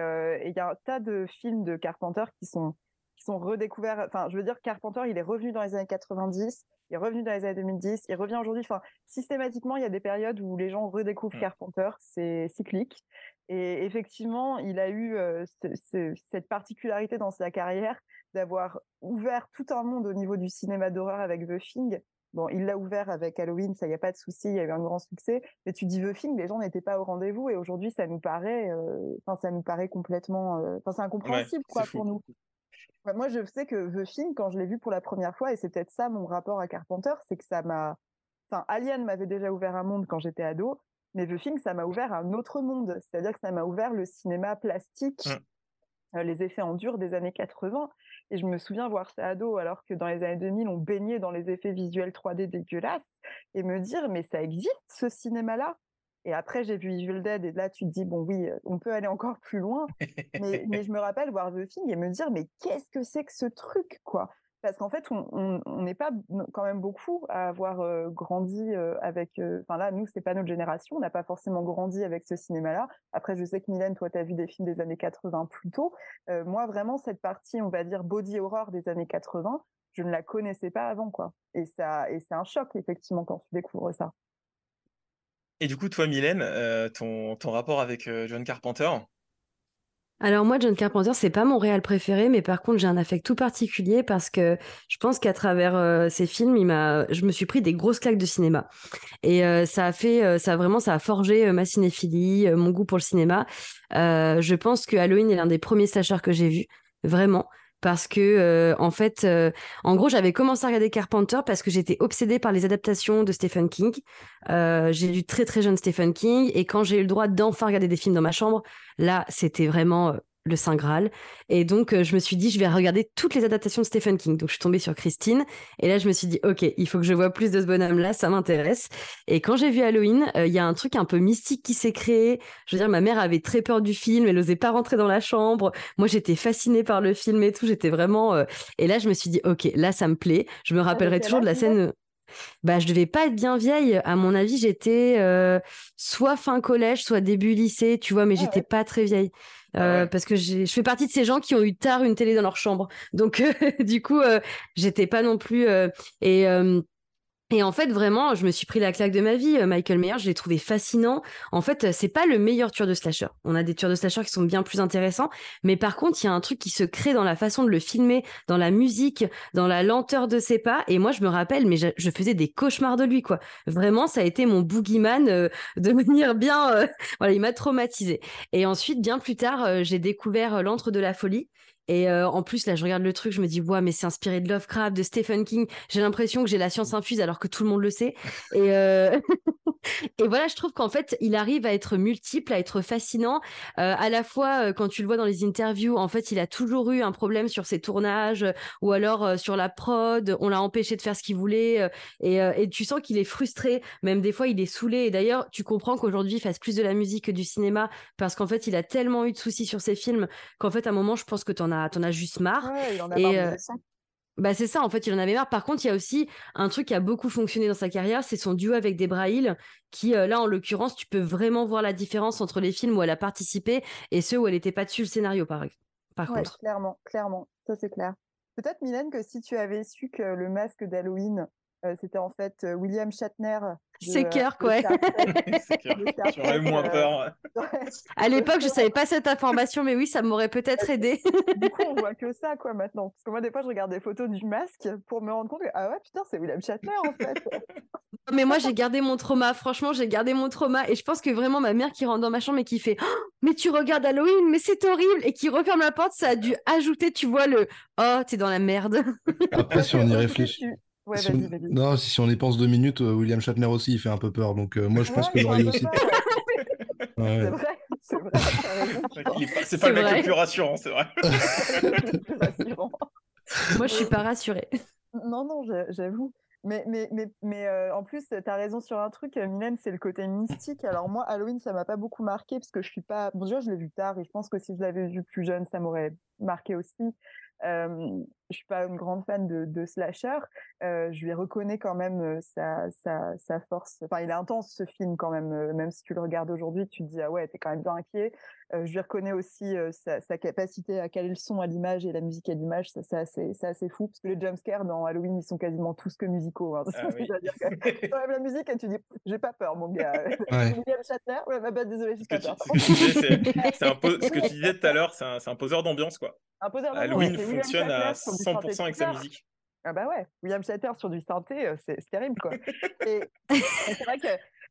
il y a un tas de films de Carpenter qui sont qui sont redécouverts. Enfin, je veux dire, Carpenter, il est revenu dans les années 90, il est revenu dans les années 2010, il revient aujourd'hui. Enfin, systématiquement, il y a des périodes où les gens redécouvrent mmh. Carpenter, c'est cyclique. Et effectivement, il a eu cette particularité dans sa carrière d'avoir ouvert tout un monde au niveau du cinéma d'horreur avec The Thing. Bon, il l'a ouvert avec Halloween, ça y a pas de souci, il y a eu un grand succès. Mais tu dis The Thing, les gens n'étaient pas au rendez-vous et aujourd'hui, ça nous paraît, enfin, ça nous paraît complètement, enfin, c'est incompréhensible quoi pour nous. Moi, je sais que The Thing, quand je l'ai vu pour la première fois, et c'est peut-être ça mon rapport à Carpenter, c'est que ça m'a, enfin, Alien m'avait déjà ouvert un monde quand j'étais ado, mais The Thing, ça m'a ouvert un autre monde. C'est-à-dire que ça m'a ouvert le cinéma plastique, mmh. euh, les effets en dur des années 80. Et je me souviens voir ça ado, alors que dans les années 2000, on baignait dans les effets visuels 3D dégueulasses, et me dire, mais ça existe, ce cinéma-là? Et après, j'ai vu Evil Dead, et là, tu te dis, bon, oui, euh, on peut aller encore plus loin. mais, mais, je me rappelle voir The Thing et me dire, mais qu'est-ce que c'est que ce truc, quoi? Parce qu'en fait, on n'est pas quand même beaucoup à avoir euh, grandi euh, avec. Enfin, là, nous, c'est pas notre génération, on n'a pas forcément grandi avec ce cinéma-là. Après, je sais que Mylène, toi, tu as vu des films des années 80 plus tôt. moi, vraiment, cette partie, on va dire, body horror des années 80, je ne la connaissais pas avant, quoi. Et, ça, et c'est un choc, effectivement, quand tu découvres ça. Et du coup, toi, Mylène, euh, ton, ton rapport avec euh, John Carpenter? Alors moi, John Carpenter, c'est pas mon réal préféré, mais par contre, j'ai un affect tout particulier parce que je pense qu'à travers euh, ces films, il je me suis pris des grosses claques de cinéma, et ça a fait, ça a vraiment, ça a forgé ma cinéphilie, mon goût pour le cinéma. je pense que Halloween est l'un des premiers slashers que j'ai vu, vraiment parce que euh, en fait, euh, en gros, j'avais commencé à regarder Carpenter parce que j'étais obsédée par les adaptations de Stephen King. Euh, j'ai lu très très jeune Stephen King et quand j'ai eu le droit d'enfin regarder des films dans ma chambre, là, c'était vraiment le Saint Graal. Et donc, euh, je me suis dit, je vais regarder toutes les adaptations de Stephen King. Donc, je suis tombée sur Christine. Et là, je me suis dit, OK, il faut que je vois plus de ce bonhomme-là, ça m'intéresse. Et quand j'ai vu Halloween, euh, il y a un truc un peu mystique qui s'est créé. Je veux dire, ma mère avait très peur du film, elle n'osait pas rentrer dans la chambre. Moi, j'étais fascinée par le film et tout. J'étais vraiment. Euh, et là, je me suis dit, OK, là, ça me plaît. Je me rappellerai toujours de la scène bah, je devais pas être bien vieille. À mon avis, j'étais soit fin collège, soit début lycée, tu vois, mais ah j'étais pas très vieille. Ah parce que je fais partie de ces gens qui ont eu tard une télé dans leur chambre. Donc, du coup, j'étais pas non plus. et et en fait, vraiment, je me suis pris la claque de ma vie. Euh, Michael Myers, je l'ai trouvé fascinant. En fait, euh, c'est pas le meilleur tueur de slasher. On a des tueurs de slasher qui sont bien plus intéressants, mais par contre, il y a un truc qui se crée dans la façon de le filmer, dans la musique, dans la lenteur de ses pas. Et moi, je me rappelle, mais je, faisais des cauchemars de lui, quoi. Vraiment, ça a été mon boogeyman euh, de manière bien. voilà, il m'a traumatisé. Et ensuite, bien plus tard, j'ai découvert l'antre de la folie. Et euh, en plus, là, je regarde le truc, je me dis, ouais, mais c'est inspiré de Lovecraft, de Stephen King. J'ai l'impression que j'ai la science infuse alors que tout le monde le sait. Et, euh, voilà, je trouve qu'en fait, il arrive à être multiple, à être fascinant. Euh, à la fois, quand tu le vois dans les interviews, en fait, il a toujours eu un problème sur ses tournages ou alors sur la prod. On l'a empêché de faire ce qu'il voulait. Et, et, tu sens qu'il est frustré. Même des fois, il est saoulé. Et d'ailleurs, tu comprends qu'aujourd'hui, il fasse plus de la musique que du cinéma parce qu'en fait, il a tellement eu de soucis sur ses films qu'en fait, à un moment, je pense que tu en as t'en as juste marre. et, euh, bah c'est ça, en fait, il en avait marre. Par contre, il y a aussi un truc qui a beaucoup fonctionné dans sa carrière, c'est son duo avec Debra Hill, qui, euh, là, en l'occurrence, tu peux vraiment voir la différence entre les films où elle a participé et ceux où elle n'était pas dessus le scénario, par, par contre. Clairement, clairement, ça c'est clair. Peut-être, Mylène, que si tu avais su que le masque d'Halloween, c'était en fait William Shatner c'est cœur, quoi. J'aurais moins peur. À l'époque, je savais pas cette information, mais oui, ça m'aurait peut-être aidé. du coup, on voit que ça, quoi, maintenant. Parce que moi, des fois, je regarde des photos du masque pour me rendre compte que, ah ouais, putain, c'est William Shatner, en fait. mais moi, j'ai gardé mon trauma. Franchement, j'ai gardé mon trauma. Et je pense que vraiment, ma mère qui rentre dans ma chambre et qui fait, oh, mais tu regardes Halloween, mais c'est horrible. Et qui referme la porte, ça a dû ajouter, tu vois, le, oh, t'es dans la merde. Après, si on y réfléchit. Non, si, on y pense deux minutes, euh, William Shatner aussi, il fait un peu peur. Donc euh, moi, je pense que j'aurais eu aussi. C'est vrai, c'est vrai. C'est pas, le mec le plus rassurant, c'est vrai. moi, je suis pas rassurée. Non, non, j'avoue. Mais, mais, mais, mais euh, en plus, tu as raison sur un truc, Mylène, c'est le côté mystique. Alors moi, Halloween, ça m'a pas beaucoup marqué parce que je suis pas... Bon, déjà, je l'ai vu tard et je pense que si je l'avais vu plus jeune, ça m'aurait marqué aussi. Je suis pas une grande fan de, de slasher. Euh, je lui reconnais quand même euh, sa, sa, sa force. Enfin, il est intense ce film quand même. euh, Même si tu le regardes aujourd'hui, tu te dis ah ouais, t'es quand même bien inquiet. Euh, je lui reconnais aussi euh, sa, sa capacité à caler le son à l'image et la musique à l'image. Ça, c'est assez, c'est assez fou parce que les jumpscares dans Halloween, ils sont quasiment tous que musicaux. Hein. Ah oui. Que t'enlèves la musique et tu dis j'ai pas peur, mon gars. Ouais. William Shatner, ouais, bah, bah, désolé, j'ai Ce que, pas tu, peur. ce que tu disais, c'est- c'est un po- ce que tu disais tout à l'heure, c'est un, c'est un poseur d'ambiance, quoi. Un poseur d'ambiance, Halloween fonctionne à Shatner 100% avec sa musique. Ah bah ouais, William Shatter sur du synthé, euh, c'est terrible quoi. Et, et c'est vrai que,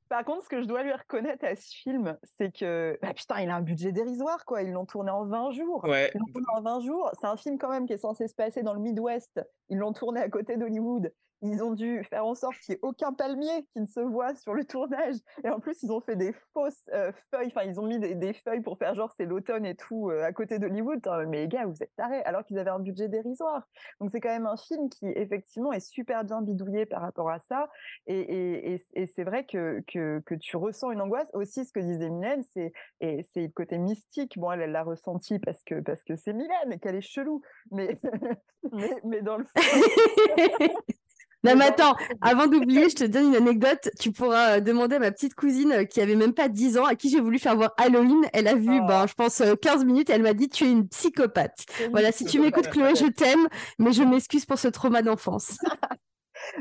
par contre, ce que je dois lui reconnaître à ce film, c'est que, ah putain, il a un budget dérisoire quoi. Ils l'ont tourné en 20 jours. Ouais, Ils l'ont tourné en 20 jours. C'est un film quand même qui est censé se passer dans le Midwest. Ils l'ont tourné à côté d'Hollywood. Ils ont dû faire en sorte qu'il n'y ait aucun palmier qui ne se voit sur le tournage. Et en plus, ils ont fait des fausses euh, feuilles. Enfin, ils ont mis des, feuilles pour faire genre c'est l'automne et tout euh, à côté d'Hollywood. Mais les gars, vous êtes tarés. Alors qu'ils avaient un budget dérisoire. Donc c'est quand même un film qui effectivement est super bien bidouillé par rapport à ça. Et, c'est vrai que, que, tu ressens une angoisse. Aussi, ce que disait Mylène, c'est et c'est le côté mystique. Bon, elle, l'a ressenti parce que parce que c'est Mylène et qu'elle est chelou. Mais mais, mais dans le Non, mais attends, avant d'oublier, je te donne une anecdote. Tu pourras euh, demander à ma petite cousine euh, qui avait même pas 10 ans, à qui j'ai voulu faire voir Halloween. Elle a vu, Oh. ben, je pense, euh, 15 minutes et elle m'a dit Tu es une psychopathe. Voilà, si tu m'écoutes, Chloé, je t'aime, mais je m'excuse pour ce trauma d'enfance.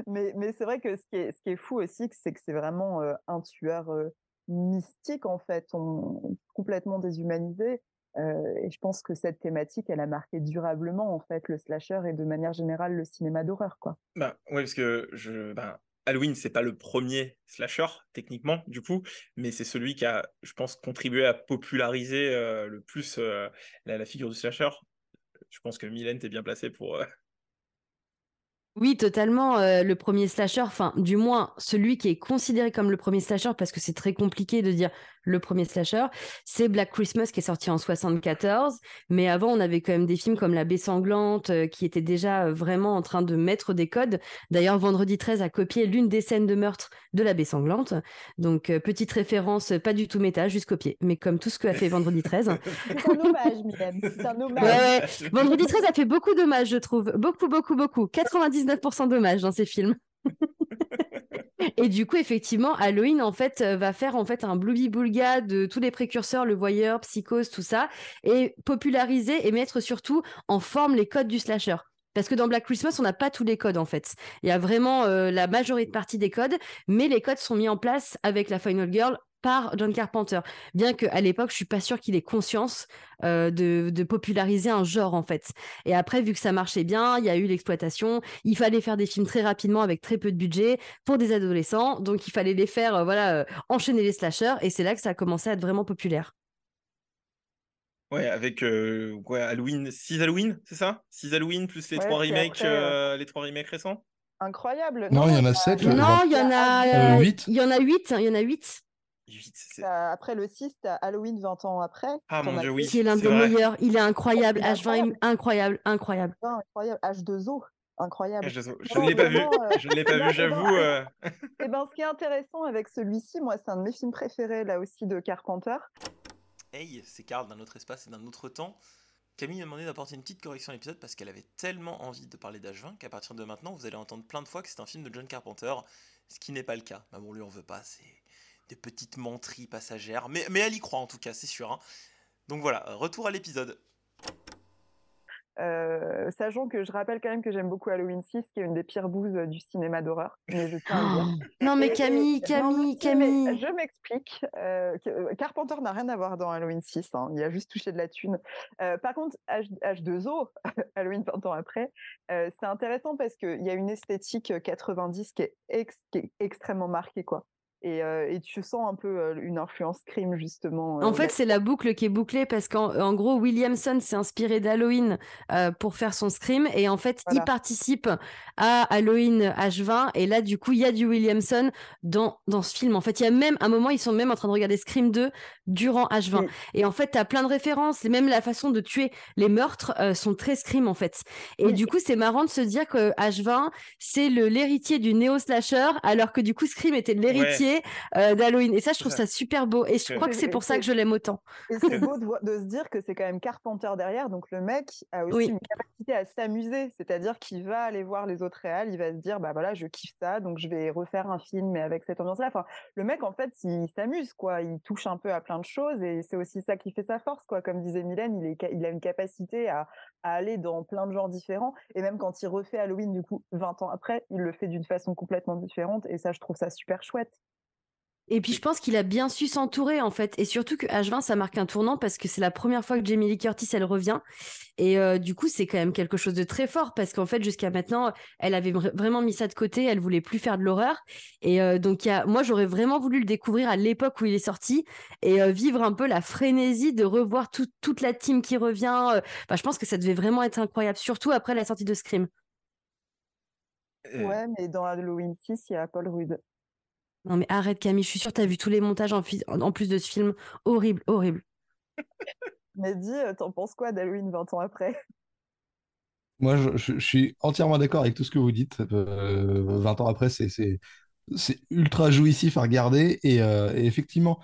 mais, mais c'est vrai que ce qui est, ce qui est fou aussi, c'est que c'est vraiment euh, un tueur euh, mystique, en fait, on, complètement déshumanisé. Euh, et je pense que cette thématique, elle a marqué durablement, en fait, le slasher et de manière générale le cinéma d'horreur, quoi. Bah, ouais, parce que je, ben, Halloween, c'est pas le premier slasher, techniquement, du coup, mais c'est celui qui a, je pense, contribué à populariser euh, le plus euh, la, la figure du slasher. Je pense que Mylène, t'es bien placée pour. euh, Oui, totalement. euh, le premier slasher, enfin, du moins, celui qui est considéré comme le premier slasher, parce que c'est très compliqué de dire le premier slasher, c'est Black Christmas qui est sorti en 74. Mais avant, on avait quand même des films comme La Baie Sanglante euh, qui étaient déjà euh, vraiment en train de mettre des codes. D'ailleurs, Vendredi 13 a copié l'une des scènes de meurtre de La Baie Sanglante. Donc, euh, petite référence, pas du tout méta, juste copié. Mais comme tout ce que a fait Vendredi 13. C'est un hommage, Mylène, c'est un hommage. Ouais, ouais. Vendredi 13 a fait beaucoup d'hommages, je trouve. Beaucoup, beaucoup, beaucoup. 99% d'hommages dans ces films. Et du coup, effectivement, Halloween, en fait, euh, va faire en fait un blooby boulga de tous les précurseurs, le voyeur, psychose, tout ça, et populariser et mettre surtout en forme les codes du slasher. Parce que dans Black Christmas, on n'a pas tous les codes en fait. Il y a vraiment euh, la majorité partie des codes, mais les codes sont mis en place avec la Final Girl par John Carpenter. Bien qu'à l'époque, je suis pas sûre qu'il ait conscience euh, de, de populariser un genre en fait. Et après, vu que ça marchait bien, il y a eu l'exploitation. Il fallait faire des films très rapidement avec très peu de budget pour des adolescents. Donc, il fallait les faire, euh, voilà, euh, enchaîner les slashers. Et c'est là que ça a commencé à être vraiment populaire. Ouais, avec euh, ouais, Halloween, 6 Halloween, c'est ça? 6 Halloween plus les Ouais, trois remakes, après, les trois remakes récents? Incroyable. Non, il y en a t'as- sept, je Non, crois. il y en a, Euh, euh, huit il y en a huit. Il y en a huit. Après le 6, t'as Halloween 20 ans après. Ah, mon Dieu, oui. Qui est l'un des meilleurs. Il est incroyable. Il est H20, incroyable, incroyable. plein, incroyable. H2O, incroyable. Ah, Je, ne l'ai pas vu, euh, je ne l'ai pas eh vu, eh j'avoue. euh. Et ben, ce qui est intéressant avec celui-ci, moi, c'est un de mes films préférés, là aussi, de Carpenter. Hey, c'est Karl d'un autre espace et d'un autre temps. Camille m'a demandé d'apporter une petite correction à l'épisode parce qu'elle avait tellement envie de parler d'H20 qu'à partir de maintenant, vous allez entendre plein de fois que c'est un film de John Carpenter, ce qui n'est pas le cas. Mais bon, lui, on veut pas, c'est des petites menteries passagères. Mais, mais elle y croit en tout cas, c'est sûr. hein. Donc voilà, retour à l'épisode. Euh, sachant que je rappelle quand même que j'aime beaucoup Halloween 6, qui est une des pires bouses euh, du cinéma d'horreur. Mais je tiens à le dire. Non, mais Et- et- Camille, Camille, Camille. Je m'explique. euh, euh, Carpenter n'a rien à voir dans Halloween 6. hein, il a juste touché de la thune. Euh, par contre, H, H2O, Halloween 20 ans après, euh, c'est intéressant parce qu'il y a une esthétique euh, 90 qui est, ex- qui est extrêmement marquée. quoi. Et, euh, et tu sens un peu euh, une influence crime, justement. euh, En fait, là- c'est la boucle qui est bouclée parce qu'en en gros, Williamson s'est inspiré d'Halloween euh, pour faire son Scream et en fait, Voilà. il participe à Halloween H20 et là, du coup, il y a du Williamson dans, dans ce film. En fait, il y a même un moment, ils sont même en train de regarder Scream 2 durant H20 Mm. et en fait, tu as plein de références et même la façon de tuer les meurtres euh, sont très Scream en fait. Et Oui. du coup, c'est marrant de se dire que H20, c'est le l'héritier du néo-slasher alors que du coup, Scream était l'héritier euh, d'Halloween. Et ça, je trouve ça. super beau et je crois que c'est pour ça que je l'aime autant. Et c'est beau de, se dire que c'est quand même Carpenter derrière, donc le mec a aussi Oui. une capacité capacité à s'amuser, c'est-à-dire qu'il va aller voir les autres réals, il va se dire bah voilà, je kiffe ça, donc je vais refaire un film mais avec cette ambiance-là. Enfin, le mec en fait, il s'amuse quoi, il touche un peu à plein de choses et c'est aussi ça qui fait sa force quoi. Comme disait Mylène, il, est, il a une capacité à, à, aller dans plein de genres différents et même quand il refait Halloween du coup 20 ans après, il le fait d'une façon complètement différente et ça je trouve ça super chouette. Et puis je pense qu'il a bien su s'entourer en fait. Et surtout que H20, ça marque un tournant parce que c'est la première fois que Jamie Lee Curtis, elle revient. Et euh, du coup, c'est quand même quelque chose de très fort parce qu'en fait, jusqu'à maintenant, elle avait vraiment mis ça de côté. Elle voulait plus faire de l'horreur. Et euh, donc, y a... moi, j'aurais vraiment voulu le découvrir à l'époque où il est sorti et euh, vivre un peu la frénésie de revoir toute la team qui revient. je pense que ça devait vraiment être incroyable, surtout après la sortie de Scream. Ouais, mais dans Halloween 6, il y a Paul Rudd. Non mais arrête Camille, je suis sûre que tu as vu tous les montages en, en, plus de ce film. Horrible, horrible. mais dis, euh, t'en penses quoi d'Halloween 20 ans après? Moi, je, suis entièrement d'accord avec tout ce que vous dites. 20 euh, ans après, c'est ultra jouissif à regarder. Et, euh, effectivement,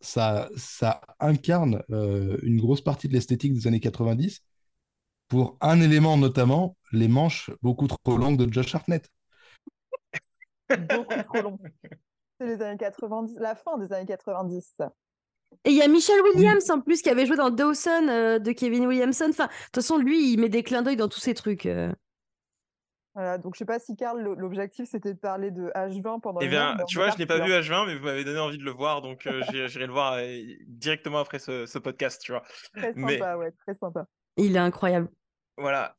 ça, ça incarne une grosse partie de l'esthétique des années 90 pour un élément notamment, les manches beaucoup trop longues de Josh Hartnett beaucoup trop long. C'est les années 90, la fin des années 90. Et il y a Michel Williams en plus qui avait joué dans Dawson euh, de Kevin Williamson. Enfin, de toute façon, lui, il met des clins d'œil dans tous ces trucs. Euh. Voilà, donc je sais pas si Karl, l'objectif c'était de parler de H20 pendant. Eh bien, tu vois, je n'ai pas vu H20, mais vous m'avez donné envie de le voir, donc euh, j'irai le voir directement après ce, podcast, tu vois. Très sympa, ouais, très sympa. Il est incroyable. Voilà,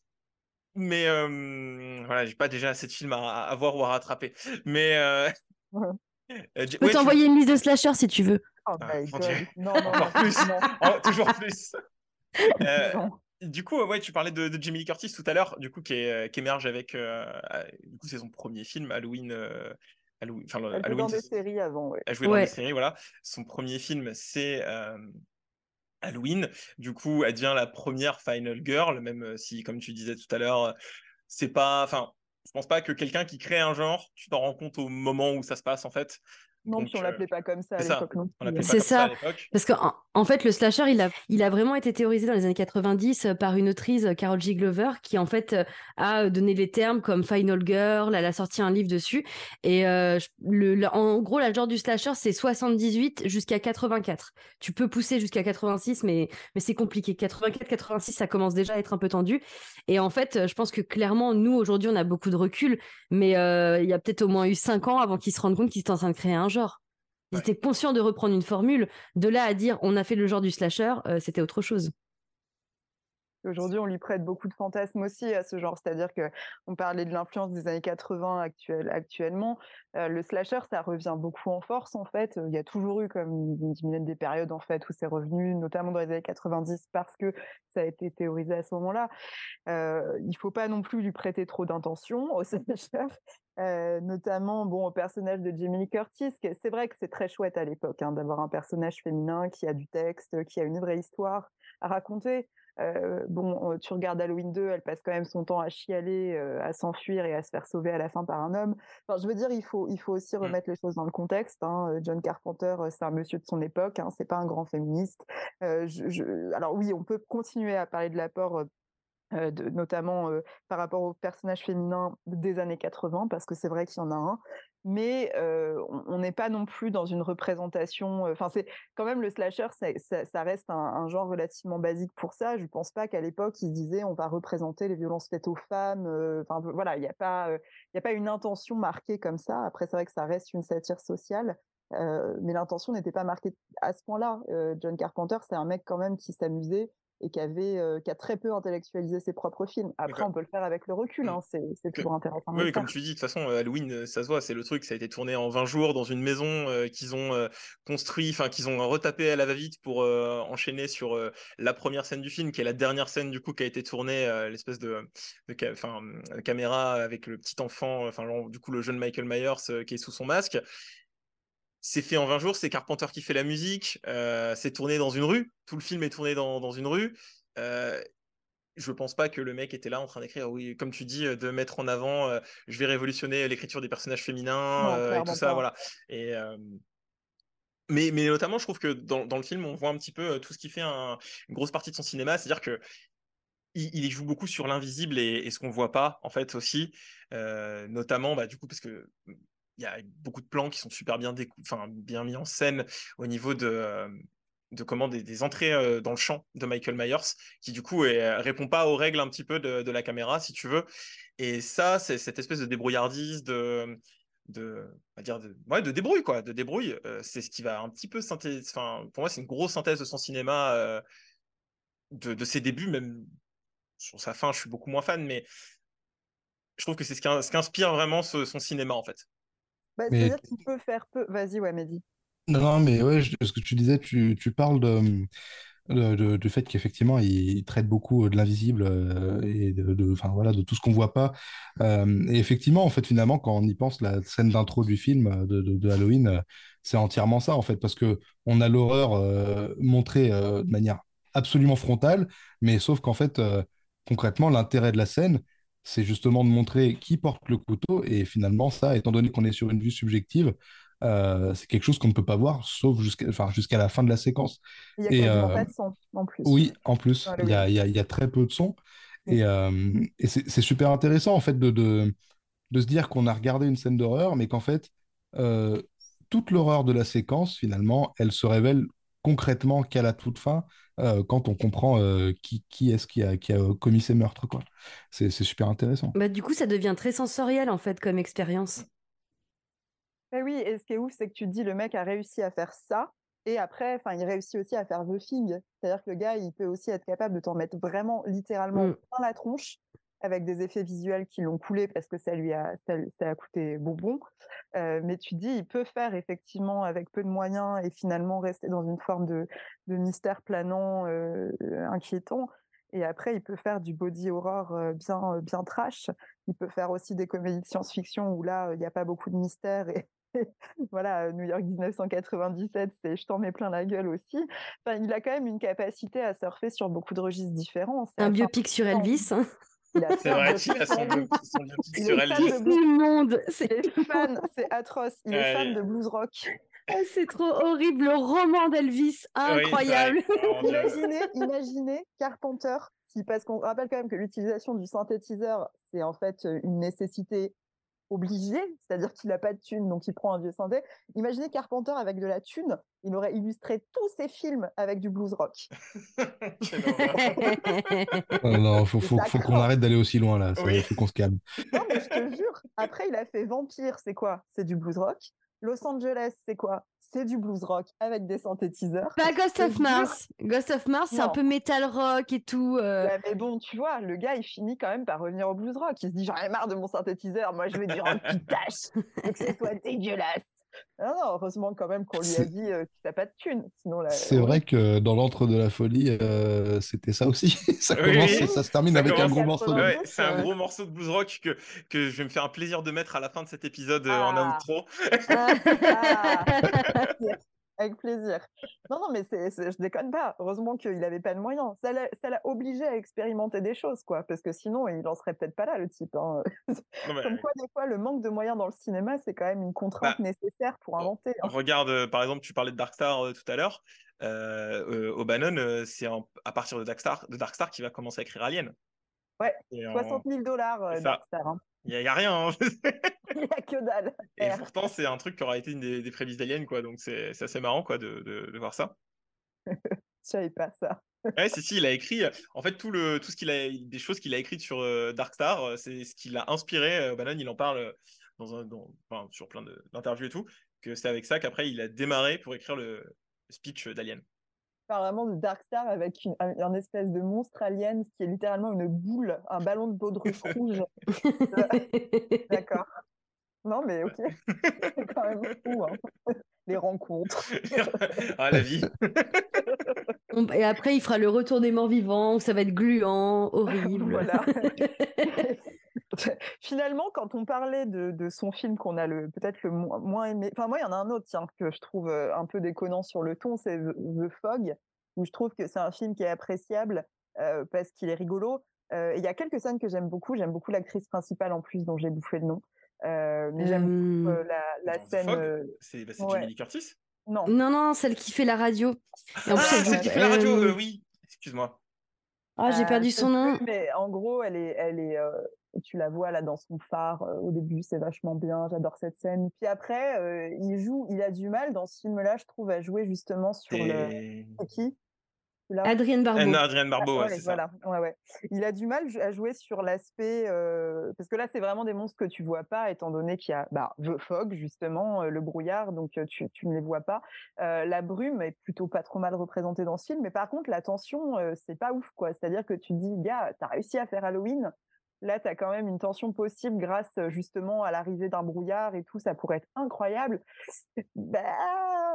mais euh, voilà, j'ai pas déjà assez de films à, à voir ou à rattraper. Mais. Euh... Je peux t'envoyer une liste de slashers si tu veux. Oh ah, non, non, Encore plus. toujours plus. euh, du coup, ouais, tu parlais de, de, Jamie Lee Curtis tout à l'heure, du coup, qui, est, qui émerge avec. Euh, du coup, c'est son premier film, Halloween. Euh, Halloween, enfin, Elle Halloween, dans des séries avant, ouais. Elle jouait dans des séries, voilà. Son premier film, c'est Halloween. Du coup, elle devient la première Final Girl, même euh, si, comme tu disais tout à l'heure, euh, c'est pas. Enfin, je pense pas que quelqu'un qui crée un genre, tu t'en rends compte au moment où ça se passe, en fait. Non, puis on l'appelait pas comme ça à l'époque non C'est ça. Parce qu'en en fait, le slasher, il a, il a vraiment été théorisé dans les années 90 euh, par une autrice, euh, Carol G. Glover, qui en fait euh, a donné les termes comme Final Girl. Elle a sorti un livre dessus. Et le, en gros, la genre du slasher, c'est 78 jusqu'à 84. Tu peux pousser jusqu'à 86, mais, mais c'est compliqué. 84-86, ça commence déjà à être un peu tendu. Et en fait, je pense que clairement, nous, aujourd'hui, on a beaucoup de recul, mais il y a peut-être au moins eu 5 ans avant qu'ils se rendent compte qu'ils étaient en train de créer un genre. Ils étaient conscients de reprendre une formule. De là à dire on a fait le genre du slasher, euh, c'était autre chose. Aujourd'hui, on lui prête beaucoup de fantasmes aussi à ce genre. C'est-à-dire que on parlait de l'influence des années 80 actuel, actuellement. Euh, le slasher, ça revient beaucoup en force, en fait. Il y a toujours eu, comme une des périodes, en fait, où c'est revenu, notamment dans les années 90, parce que ça a été théorisé à ce moment-là. Euh, il faut pas non plus lui prêter trop d'intention au slasher. Euh, notamment bon au personnage de Jamie Lee Curtis. C'est vrai que c'est très chouette à l'époque hein, d'avoir un personnage féminin qui a du texte, qui a une vraie histoire à raconter. Euh, bon, tu regardes Halloween 2, elle passe quand même son temps à chialer, euh, à s'enfuir et à se faire sauver à la fin par un homme. Enfin, je veux dire, il faut, il faut aussi mmh. remettre les choses dans le contexte. Hein. John Carpenter, c'est un monsieur de son époque, hein, c'est pas un grand féministe. Je, alors oui, on peut continuer à parler de l'apport euh, notamment euh, par rapport aux personnages féminins des années 80, parce que c'est vrai qu'il y en a un, mais euh, on n'est pas non plus dans une représentation. Enfin, c'est quand même le slasher, ça, reste un, genre relativement basique pour ça. Je pense pas qu'à l'époque ils se disaient on va représenter les violences faites aux femmes. Enfin, voilà, il n'y a pas, il a pas une intention marquée comme ça. Après, c'est vrai que ça reste une satire sociale. mais l'intention n'était pas marquée à ce point-là. John Carpenter, c'est un mec quand même qui s'amusait et qui avait euh, qui a très peu intellectualisé ses propres films. Après, on peut le faire avec le recul, mmh. hein, c'est toujours intéressant. Oui, comme tu dis, de toute façon, Halloween, euh, ça se voit, c'est le truc, ça a été tourné en 20 jours dans une maison euh, qu'ils ont construit, enfin qu'ils ont retapé à la va-vite pour enchaîner sur la première scène du film, qui est la dernière scène du coup qui a été tournée, l'espèce de, de caméra avec le petit enfant, enfin du coup le jeune Michael Myers qui est sous son masque c'est fait en 20 jours, c'est Carpenter qui fait la musique, euh, c'est tourné dans une rue, tout le film est tourné dans, une rue. Euh, je pense pas que le mec était là en train d'écrire, oui, comme tu dis, de mettre en avant, euh, je vais révolutionner l'écriture des personnages féminins et tout ça, voilà. Et, mais, mais notamment, je trouve que dans, le film, on voit un petit peu tout ce qui fait une grosse partie de son cinéma, c'est-à-dire que il, il joue beaucoup sur l'invisible et, et, ce qu'on voit pas en fait aussi, euh, notamment bah, du coup parce que y a beaucoup de plans qui sont super bien, bien mis en scène au niveau de, euh, de comment des, entrées euh, dans le champ de Michael Myers, qui du coup est, répond pas aux règles un petit peu de, la caméra, si tu veux. Et ça, c'est cette espèce de débrouillardise, de, de, on dire de, ouais, de débrouille quoi, de débrouille. Euh, c'est ce qui va un petit peu synthétiser. Enfin, pour moi, c'est une grosse synthèse de son cinéma, euh, de, de, ses débuts, même sur sa fin. Je suis beaucoup moins fan, mais je trouve que c'est ce qu'inspire vraiment ce, son cinéma en fait. Bah, C'est-à-dire qu'il peut faire peu. Vas-y, ouais, Mehdi. Non, mais ouais, ce que tu disais, tu, tu parles de, de, du fait qu'effectivement, il, il, traite beaucoup de l'invisible euh, et de, enfin, voilà, de tout ce qu'on voit pas. Euh, et effectivement, en fait, finalement, quand on y pense, la scène d'intro du film de, Halloween, euh, c'est entièrement ça, en fait, parce que on a l'horreur euh, montrée euh, de manière absolument frontale, mais sauf qu'en fait, concrètement, l'intérêt de la scène, c'est justement de montrer qui porte le couteau, et finalement, ça, étant donné qu'on est sur une vue subjective, euh, c'est quelque chose qu'on ne peut pas voir, sauf jusqu'à enfin, la fin de la séquence. Il y a euh, pas de son, en plus. Oui, en plus, il y a, il y a, il y a très peu de son. Et, euh, et c'est super intéressant, en fait, de, de, de se dire qu'on a regardé une scène d'horreur, mais qu'en fait, toute l'horreur de la séquence, finalement, elle se révèle concrètement qu'à la toute fin, euh, quand on comprend euh, qui, qui est-ce qui a, qui a commis ces meurtres. C'est super intéressant. Bah, du coup, ça devient très sensoriel, en fait, comme expérience. Eh oui, et ce qui est ouf, c'est que tu te dis le mec a réussi à faire ça, et après, enfin, il réussit aussi à faire the thing. C'est-à-dire que le gars, il peut aussi être capable de t'en mettre vraiment littéralement Mm. dans la tronche, avec des effets visuels qui l'ont coulé parce que ça lui a, ça, ça a coûté bonbon. Euh, mais tu dis, il peut faire effectivement avec peu de moyens et finalement rester dans une forme de, de mystère planant, euh, inquiétant. Et après, il peut faire du body horror euh, bien, bien trash. Il peut faire aussi des comédies de science-fiction où là, il n'y a pas beaucoup de mystère et, voilà, New York 1997, c'est je t'en mets plein la gueule aussi. Enfin, il a quand même une capacité à surfer sur beaucoup de registres différents. Un biopic sur Elvis. Hein. C'est vrai qu'il a son, biopic sur Elvis. Immonde. C'est fan, c'est atroce. Il est fan de blues rock. Oh, c'est trop horrible, le roman d'Elvis, incroyable. Imaginez, imaginez Carpenter, si, parce qu'on rappelle quand même que l'utilisation du synthétiseur, c'est en fait une nécessité obligé, c'est-à-dire qu'il n'a pas de thune, donc il prend un vieux synthé. Imaginez Carpenter avec de la thune, il aurait illustré tous ses films avec du blues rock. oh non, faut, faut, faut qu'on arrête d'aller aussi loin là, il oui. faut qu'on se calme. Non, mais je te jure, après il a fait Vampire, c'est quoi? C'est du blues rock. Los Angeles, c'est quoi? C'est du blues rock avec des synthétiseurs. Pas Ghost of Mars. Ghost of Mars, c'est un peu metal rock et tout. Euh... Ouais, mais bon, tu vois, le gars, il finit quand même par revenir au blues rock. Il se dit, j'en ai marre de mon synthétiseur, moi je vais dire un petit tâche, que ce soit dégueulasse. Non, non, heureusement quand même qu'on lui a dit euh, que t'as pas de thune. Sinon, la... C'est vrai que dans l'antre de la folie, euh, c'était ça aussi. ça commence oui, ça se termine ça avec un gros morceau de ouais, C'est un gros morceau de blues rock que, que je vais me faire un plaisir de mettre à la fin de cet épisode euh, ah. en outro. ah. Avec plaisir. Non, non, mais c'est, c'est, je déconne pas. Heureusement qu'il n'avait pas de moyens. Ça l'a, ça l'a obligé à expérimenter des choses, quoi. Parce que sinon, il en serait peut-être pas là, le type. Hein. Mais... Comme quoi, des fois, le manque de moyens dans le cinéma, c'est quand même une contrainte bah, nécessaire pour inventer. Hein. Regarde, euh, par exemple, tu parlais de Darkstar euh, tout à l'heure. Euh, O'Bannon, euh, c'est en, à partir de Darkstar, de Darkstar qu'il va commencer à écrire Alien. Ouais, 60 000 dollars, euh, Darkstar. Hein. Il n'y a, a, rien. Hein. Il n'y a que dalle. Et pourtant, c'est un truc qui aura été une des, des prémices d'Alien, quoi. Donc, c'est assez marrant, quoi, de, de, de voir ça. Je savais pas ça. ouais, si, si, il a écrit. En fait, tout, le, tout ce qu'il a, des choses qu'il a écrites sur euh, Darkstar, c'est ce qui l'a inspiré. Euh, Bannon, il en parle dans un, dans, enfin, sur plein d'interviews et tout, que c'est avec ça qu'après, il a démarré pour écrire le speech d'Alien parle vraiment de Darkstar avec une, un, un, espèce de monstre alien qui est littéralement une boule, un ballon de baudruche rouge. D'accord. Non, mais ok. C'est quand même fou, hein. les rencontres. ah, la vie. Et après, il fera le retour des morts vivants, ça va être gluant, horrible. voilà. Finalement, quand on parlait de, de son film qu'on a le peut-être le moins, moins aimé, enfin moi il y en a un autre tiens que je trouve euh, un peu déconnant sur le ton, c'est The Fog, où je trouve que c'est un film qui est appréciable euh, parce qu'il est rigolo. Euh, il y a quelques scènes que j'aime beaucoup. J'aime beaucoup l'actrice principale en plus dont j'ai bouffé le nom. Euh, mais j'aime beaucoup la, la scène. C'est bah, ouais. Jamie Lee Curtis? Non. Non, non, celle qui fait la radio. Et en ah, plus, celle qui fait la radio, oui. Excuse-moi. Ah, j'ai perdu son nom. plus, mais en gros, elle est, elle est, euh, tu la vois là dans son phare euh, au début, c'est vachement bien. J'adore cette scène. Puis après, euh, il joue, il a du mal dans ce film-là, je trouve, à jouer justement sur le. Et... Qui Là? Adrienne Barbeau. Anne Adrienne Barbeau, Ah, ouais, ouais, c'est ça. voilà. Ouais, ouais. Il a du mal à jouer sur l'aspect euh, parce que là c'est vraiment des monstres que tu vois pas étant donné qu'il y a bah, The Fog justement euh, le brouillard donc euh, tu, tu ne les vois pas. Euh, la brume est plutôt pas trop mal représentée dans ce film mais par contre la tension euh, c'est pas ouf quoi. C'est-à-dire que tu te dis gars t'as réussi à faire Halloween là t'as quand même une tension possible grâce euh, justement à l'arrivée d'un brouillard et tout ça pourrait être incroyable. Bah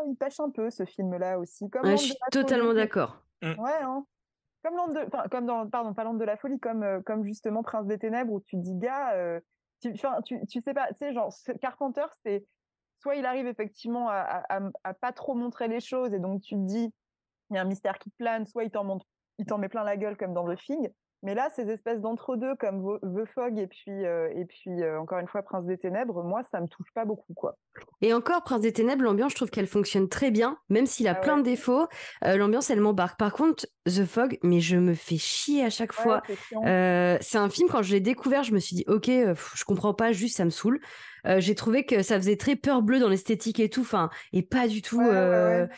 il pêche un peu ce film là aussi comme Ouais, je de suis totalement d'accord. Ouais, hein. Comme l'Antre de, enfin, comme dans, pardon, pas de la folie, comme, euh, comme justement Prince des Ténèbres, où tu te dis, gars, euh, tu, enfin, tu, tu sais pas, tu sais, genre, Carpenter, c'est, soit il arrive effectivement à, à, à- à pas trop montrer les choses, et donc tu te dis, il y a un mystère qui plane, soit il t'en montre, il t'en met plein la gueule comme dans The Thing. Mais là, ces espèces d'entre-deux comme The Fog et puis, euh, et puis euh, encore une fois Prince des Ténèbres, moi, ça me touche pas beaucoup, quoi. Et encore, Prince des Ténèbres, l'ambiance, je trouve qu'elle fonctionne très bien, même s'il a Ah plein de défauts. euh, l'ambiance, elle m'embarque. Par contre, The Fog, mais je me fais chier à chaque fois. Ouais, c'est un film, quand je l'ai découvert, je me suis dit, ok, je comprends pas, juste ça me saoule. Euh, j'ai trouvé que ça faisait très peur bleue dans l'esthétique et tout, enfin, et pas du tout. Ouais, euh, ouais.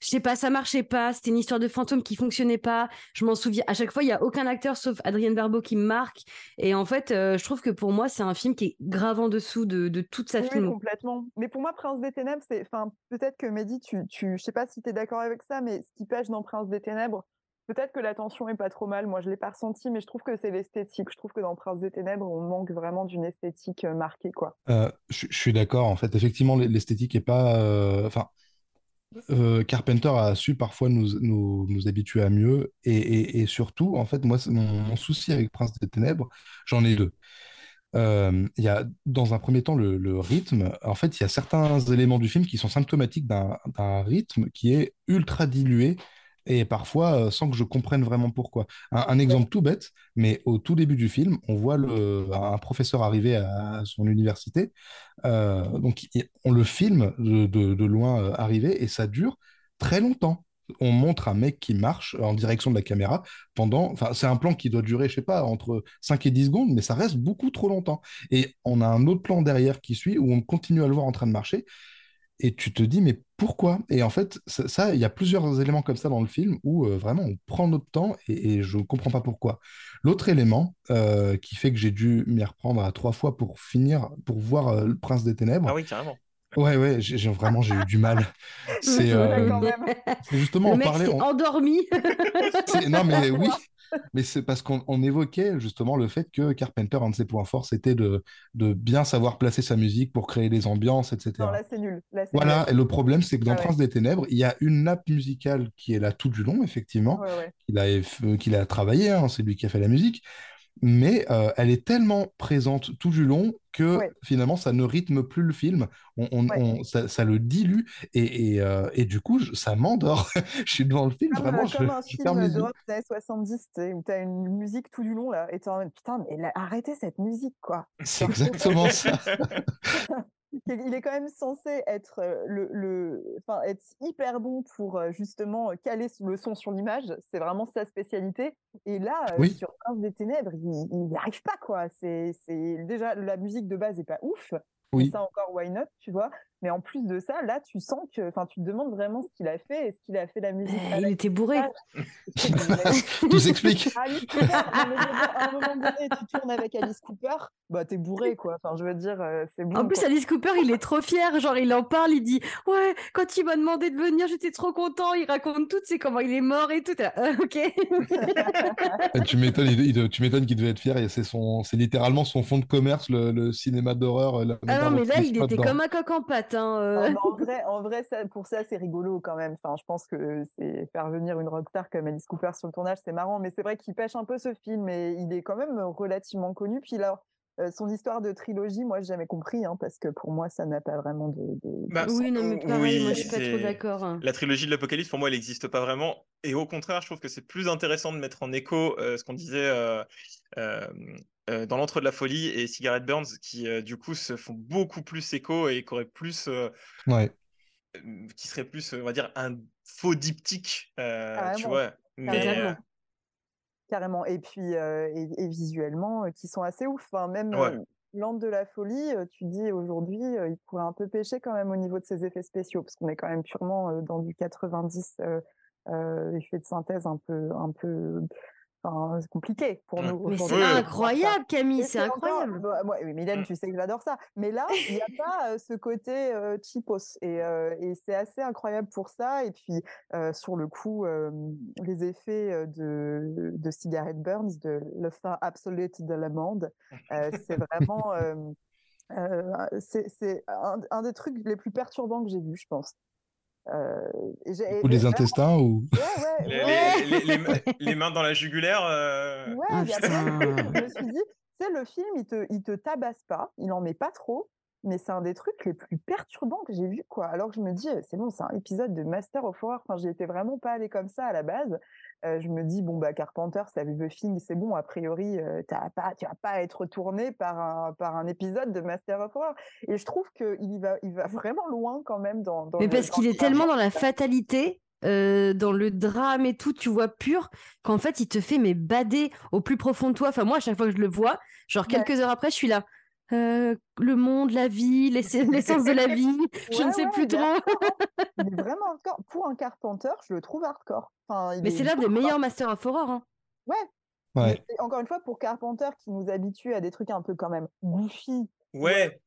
Je sais pas, ça marchait pas, c'était une histoire de fantôme qui fonctionnait pas. Je m'en souviens, à chaque fois, il y a aucun acteur sauf Adrienne Barbeau qui me marque. Et en fait, euh, je trouve que pour moi, c'est un film qui est grave en dessous de, de toute sa Oui, filmo. complètement. Mais pour moi, Prince des Ténèbres, c'est, enfin, peut-être que Mehdi, tu, tu, je sais pas si tu es d'accord avec ça, mais ce qui pêche dans Prince des Ténèbres, peut-être que la tension est pas trop mal. Moi, je l'ai pas ressenti, mais je trouve que c'est l'esthétique. Je trouve que dans Prince des Ténèbres, on manque vraiment d'une esthétique euh, marquée, quoi. Euh, je, suis d'accord, en fait. Effectivement, l'esthétique est pas. euh, Enfin, Carpenter a su parfois nous, nous, habituer à mieux. Et, et- surtout, en fait, moi, mon, souci avec Prince des Ténèbres, j'en ai deux. Il y a, dans un premier temps, le, le rythme. En fait, il y a certains éléments du film qui sont symptomatiques d'un rythme qui est ultra dilué et parfois euh, sans que je comprenne vraiment pourquoi. Un, un exemple tout bête, mais au tout début du film, on voit le, un professeur arriver à son université. Euh, donc, on le filme de, de- de loin euh, arriver et ça dure très longtemps. On montre un mec qui marche en direction de la caméra pendant. Enfin, c'est un plan qui doit durer, je sais pas, entre 5 et 10 secondes, mais ça reste beaucoup trop longtemps. Et on a un autre plan derrière qui suit où on continue à le voir en train de marcher. Et tu te dis, mais pourquoi? Et en fait, ça, il y a plusieurs éléments comme ça dans le film où euh, vraiment on prend notre temps et, et je ne comprends pas pourquoi. L'autre élément euh, qui fait que j'ai dû m'y reprendre à trois fois pour finir, pour voir euh, Le Prince des Ténèbres. Ah oui, carrément. Ouais, ouais, j'ai vraiment j'ai eu du mal. C'est euh, justement Le en mec parler. s'est on- endormi. Non, mais oui, mais c'est parce qu'on on évoquait justement le fait que Carpenter, un de ses points forts, c'était de, de bien savoir placer sa musique pour créer des ambiances, etc. Non, là, c'est nul. Là, c'est Voilà, et le problème, c'est que dans Ah ouais. Prince des Ténèbres, il y a une nappe musicale qui est là tout du long, effectivement. Ouais, ouais. qu'il a, a travaillé, hein, c'est lui qui a fait la musique, mais euh, elle est tellement présente tout du long que Ouais. finalement, ça ne rythme plus le film, on, on- Ouais. on- ça, ça le dilue, et, et, euh, et du coup, je- ça m'endort. je suis devant le film, vraiment, euh, je, comme un je film d'Europe des années 70, tu sais, où t'as une musique tout du long, là, et t'es en mode, putain, mais là, arrêtez cette musique, quoi. C'est exactement ça. Il est quand même censé être euh, le, le, enfin, être hyper bon pour euh, justement euh, caler le son sur l'image. C'est vraiment sa spécialité. Et là, Oui. sur Prince des Ténèbres, il n'y arrive pas, quoi. C'est, c'est déjà la musique de base est pas ouf. Oui. Et ça encore, why not, tu vois? Mais en plus de ça, là, tu sens que, enfin, tu te demandes vraiment ce qu'il a fait. Est-ce qu'il a fait la musique Eh, il avec était bourré. Tout s'explique. Alice Cooper, non, mais je veux dire, à un moment donné, tu tournes avec Alice Cooper, bah t'es bourré quoi. Enfin, je veux dire, euh, c'est bon. En plus, quoi. Alice Cooper, il est trop fier. Genre, il en parle, il dit Ouais, quand il m'a demandé de venir, j'étais trop content. Il raconte tout, c'est comment il est mort et tout. Euh, ok. Tu m'étonnes, il- il- tu m'étonnes qu'il devait être fier. et C'est son, c'est littéralement son fonds de commerce, le, le cinéma d'horreur. euh, ah non, mais là, il était dedans. comme un coq en pâte. Hein, euh. Non, en vrai, en vrai ça, pour ça, c'est rigolo quand même. Enfin, je pense que c'est faire venir une rockstar comme Alice Cooper sur le tournage, c'est marrant. Mais c'est vrai qu'il pêche un peu ce film et il est quand même relativement connu. Puis là, euh, son histoire de trilogie, moi, j'ai jamais compris, hein, parce que pour moi, ça n'a pas vraiment de. de- Bah, Oui, non, mais oui, moi, je suis pas trop d'accord. hein. La trilogie de l'Apocalypse, pour moi, elle n'existe pas vraiment. Et au contraire, je trouve que c'est plus intéressant de mettre en écho euh, ce qu'on disait euh, euh, dans l'entre de la folie et Cigarette Burns, qui euh, du coup se font beaucoup plus écho et qui auraient plus, euh, Ouais. qui serait plus, on va dire, un faux diptyque, euh, tu Carrément. vois. Mais euh, carrément. Et puis, et, visuellement, qui sont assez ouf. Enfin, même Land de la folie, tu dis aujourd'hui, il pourrait un peu pêcher quand même au niveau de ses effets spéciaux, parce qu'on est quand même purement dans du 90 effet de synthèse un peu, un peu c'est compliqué pour nous. Mais c'est incroyable, Camille, c'est incroyable. Bah, Mylène, mmh. tu sais que j'adore ça. Mais là, il n'y a pas ce côté euh, cheapos. Et, et c'est assez incroyable pour ça. Et puis, sur le coup, les effets de, de Cigarette Burns, de le fin absolute de l'amande, c'est vraiment. c'est un, un, des trucs les plus perturbants que j'ai vu, je pense. Euh, ou les intestins ou les, mains dans la jugulaire. Euh... Ouais, ah, je me suis dit, tu sais, le film, il te, il te tabasse pas, il en met pas trop, mais c'est un des trucs les plus perturbants que j'ai vu, quoi. Alors que je me dis, c'est bon, c'est un épisode de Master of Horror. Enfin, j'y étais vraiment pas allé comme ça à la base. Euh, je me dis bon bah Carpenter, ça vu The Thing, c'est bon. A priori, euh, pas, tu vas pas être tourné par un par un épisode de Master of Horror. Et je trouve qu'il va il va vraiment loin quand même dans. Mais parce qu'il est tellement dans la fatalité. Euh, dans le drame et tout, tu vois pur, qu'en fait, il te fait mais bader au plus profond de toi. Enfin, moi, à chaque fois que je le vois, genre quelques heures après, je suis là. Le monde, la vie, l'essence de la vie, je ne sais plus trop. mais vraiment hardcore. Pour un Carpenter, je le trouve hardcore mais c'est l'un des meilleurs Master of Horror. Hein. Ouais. encore une fois, pour Carpenter qui nous habitue à des trucs un peu quand même goofy. Ouais.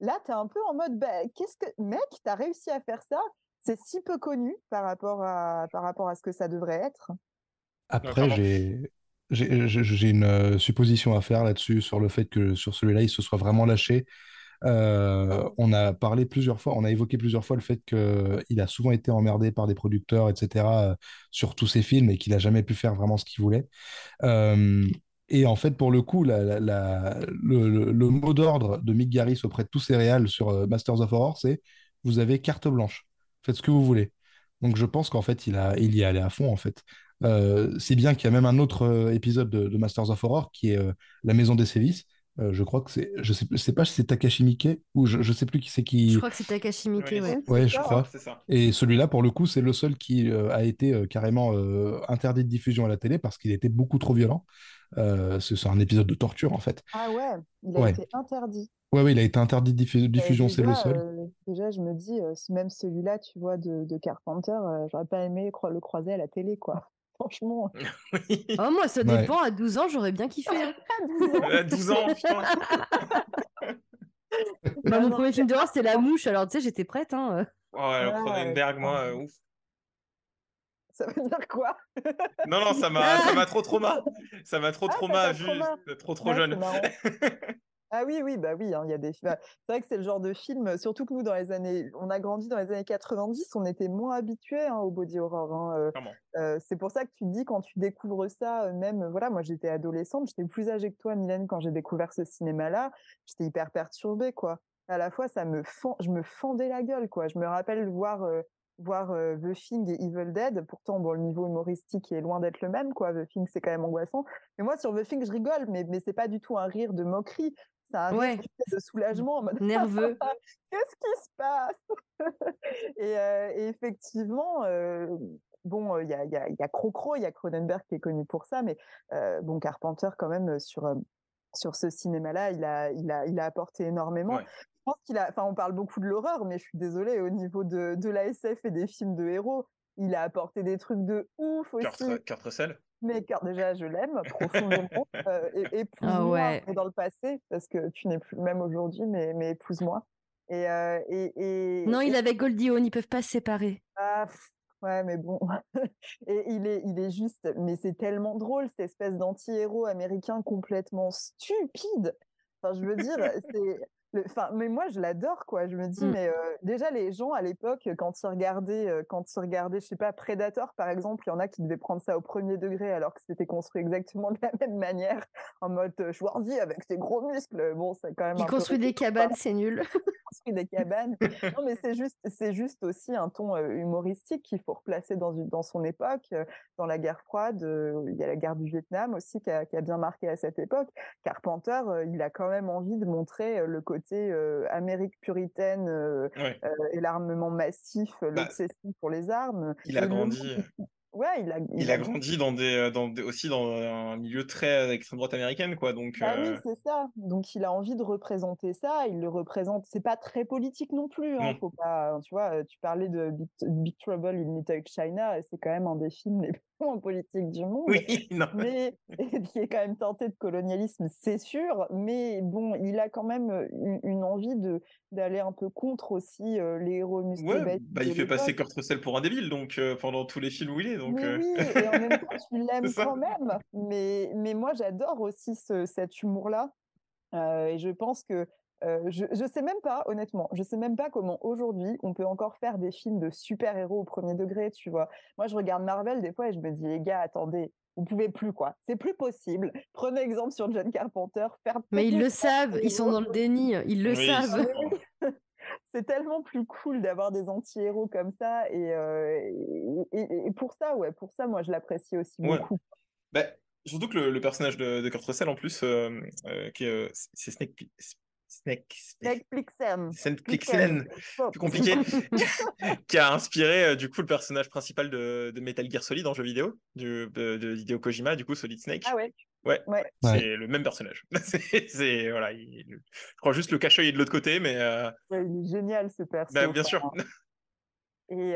là, tu es un peu en mode, bah, qu'est-ce que, mec, tu as réussi à faire ça? C'est si peu connu par rapport à, par rapport à ce que ça devrait être. Après, j'ai. J'ai une euh, supposition à faire là-dessus, sur le fait que sur celui-là, il se soit vraiment lâché euh, on a parlé plusieurs fois, on a évoqué plusieurs fois le fait qu'il a souvent été emmerdé par des producteurs, etc., euh, sur tous ses films et qu'il n'a jamais pu faire vraiment ce qu'il voulait. Euh, et en fait, pour le coup, le, mot d'ordre de Mick Garris auprès de tous ses réals sur Masters of Horror, c'est vous avez carte blanche, faites ce que vous voulez. Donc je pense qu'en fait, il, a, il y est allé à fond, en fait. C'est bien qu'il y a même un autre épisode de, de, Masters of Horror qui est La Maison des Sévices, euh, je crois que c'est, je sais, sais pas si c'est Takashi Miike ou je, je sais plus qui c'est qui. Je crois que c'est Takashi Miike, ouais. Ouais, je crois. Et celui-là, pour le coup, c'est le seul qui euh, a été euh, carrément interdit de diffusion à la télé parce qu'il était beaucoup trop violent. c'est un épisode de torture en fait. Ah ouais, il a été interdit. Ouais, ouais, il a été interdit de diffusion, c'est le seul. déjà, je me dis, même celui-là, tu vois, de, de Carpenter, j'aurais pas aimé le croiser à la télé, quoi. Franchement. oh, moi, ça dépend. À 12 ans, j'aurais bien kiffé. Hein. à 12 ans, putain. Bah, mon premier film d'horreur, c'était La Mouche. Alors, tu sais, j'étais prête. Hein. Oh, alors, Cronenberg, moi, euh, ouf. Ça veut dire quoi? Non, non, ça m'a trop trauma. Ça m'a trop ah, trauma vu trop trop jeune. Ah oui, oui, bah oui, hein, il y a des C'est vrai que c'est le genre de film, surtout que nous, dans les années, on a grandi dans les années 90, on était moins habitués hein, au body horror. Hein, euh, euh, c'est pour ça que tu te dis quand tu découvres ça, euh, même, voilà, moi j'étais adolescente, j'étais plus âgée que toi, Mylène, quand j'ai découvert ce cinéma-là, j'étais hyper perturbée, quoi. À la fois, ça me je me fendais la gueule, quoi. Je me rappelle voir voir The Thing et Evil Dead. Pourtant, bon, le niveau humoristique est loin d'être le même, quoi. The Thing, c'est quand même angoissant. Mais moi, sur The Thing, je rigole, mais, mais c'est pas du tout un rire de moquerie. C'est un rire de soulagement en mode nerveux. Qu'est-ce qui se passe? Et, et, effectivement, bon, il y a, y, a, y a Crocro, il y a Cronenberg qui est connu pour ça, mais bon, Carpenter, quand même, sur, sur ce cinéma-là, il a, il, a, il a apporté énormément. Je pense qu'il a, enfin, on parle beaucoup de l'horreur, mais je suis désolée, au niveau de, de l'ASF et des films de héros, il a apporté des trucs de ouf aussi. Kurt Russell? Mais car déjà je l'aime profondément euh, et épouse-moi ah dans le passé parce que tu n'es plus même aujourd'hui mais, mais épouse-moi. Et, euh, et, et, non il est avec Goldie Hawn ils peuvent pas se séparer. Ah, ouais mais bon. Et il est il est juste mais c'est tellement drôle cette espèce d'anti-héros américain complètement stupide. Enfin je veux dire c'est Mais moi, je l'adore, quoi. Je me dis, mmh. mais déjà, les gens à l'époque, quand ils regardaient, quand ils regardaient, je sais pas, Predator, par exemple, il y en a qui devaient prendre ça au premier degré, alors que c'était construit exactement de la même manière, en mode Schwarzy avec ses gros muscles. Bon, c'est quand même. Il construit des cabanes, c'est nul. il construit des cabanes. non, mais c'est juste, c'est juste aussi un ton humoristique qu'il faut replacer dans, dans son époque. Dans la guerre froide, il y a la guerre du Vietnam aussi qui a, qui a bien marqué à cette époque. Carpenter, il a quand même envie de montrer le côté euh, Amérique puritaine euh, et l'armement massif, bah l'obsession pour les armes. Il a grandi. Ouais, il a. Il a grandi dans des, dans des- aussi dans un milieu très extrême droite américaine, quoi. Donc, Bah oui, c'est ça. Donc il a envie de représenter ça. Il le représente. C'est pas très politique non plus. Hein. Non. Faut pas. Tu vois, tu parlais de Big, Big Trouble in Little China. et C'est quand même un des films les plus moins politiques du monde. oui, non. mais qui est quand même tenté de colonialisme, c'est sûr. Mais bon, il a quand même une, une envie de d'aller un peu contre aussi euh, les héros musclés. Ouais, bah, il fait passer. Kurt Russell pour un débile, donc euh, pendant tous les films où il est. Donc, Mais oui, et en même temps, tu l'aimes quand même. Mais, mais moi, j'adore aussi ce- cet humour-là. Euh, et je pense que euh, je, je sais même pas, honnêtement, je sais même pas comment aujourd'hui on peut encore faire des films de super-héros au premier degré, tu vois. Moi, je regarde Marvel des fois et je me dis, les gars, attendez, vous pouvez plus, quoi. C'est plus possible. Prenez exemple sur John Carpenter, faire Mais ils le savent, ils sont dans le déni, ils le oui, savent. c'est- c'est tellement plus cool d'avoir des anti-héros comme ça et, euh, et, et- et pour ça ouais pour ça moi je l'apprécie aussi Ouais. beaucoup Bah, surtout que le, le personnage de, de Kurt Russell, en plus, euh, euh, qui est, euh, c'est Snake. Snake. Snake. Netflixen Snake Plixen, plus compliqué, qui a inspiré euh, du coup le personnage principal de, de Metal Gear Solid en jeu vidéo, du, de, de Hideo Kojima, du coup Solid Snake. ah ouais Ouais, ouais c'est le même personnage. c'est, c'est- voilà, il- je crois juste le cache-œil est de l'autre côté, mais euh, Ouais, il est génial ce perso bah, bien sûr. Et,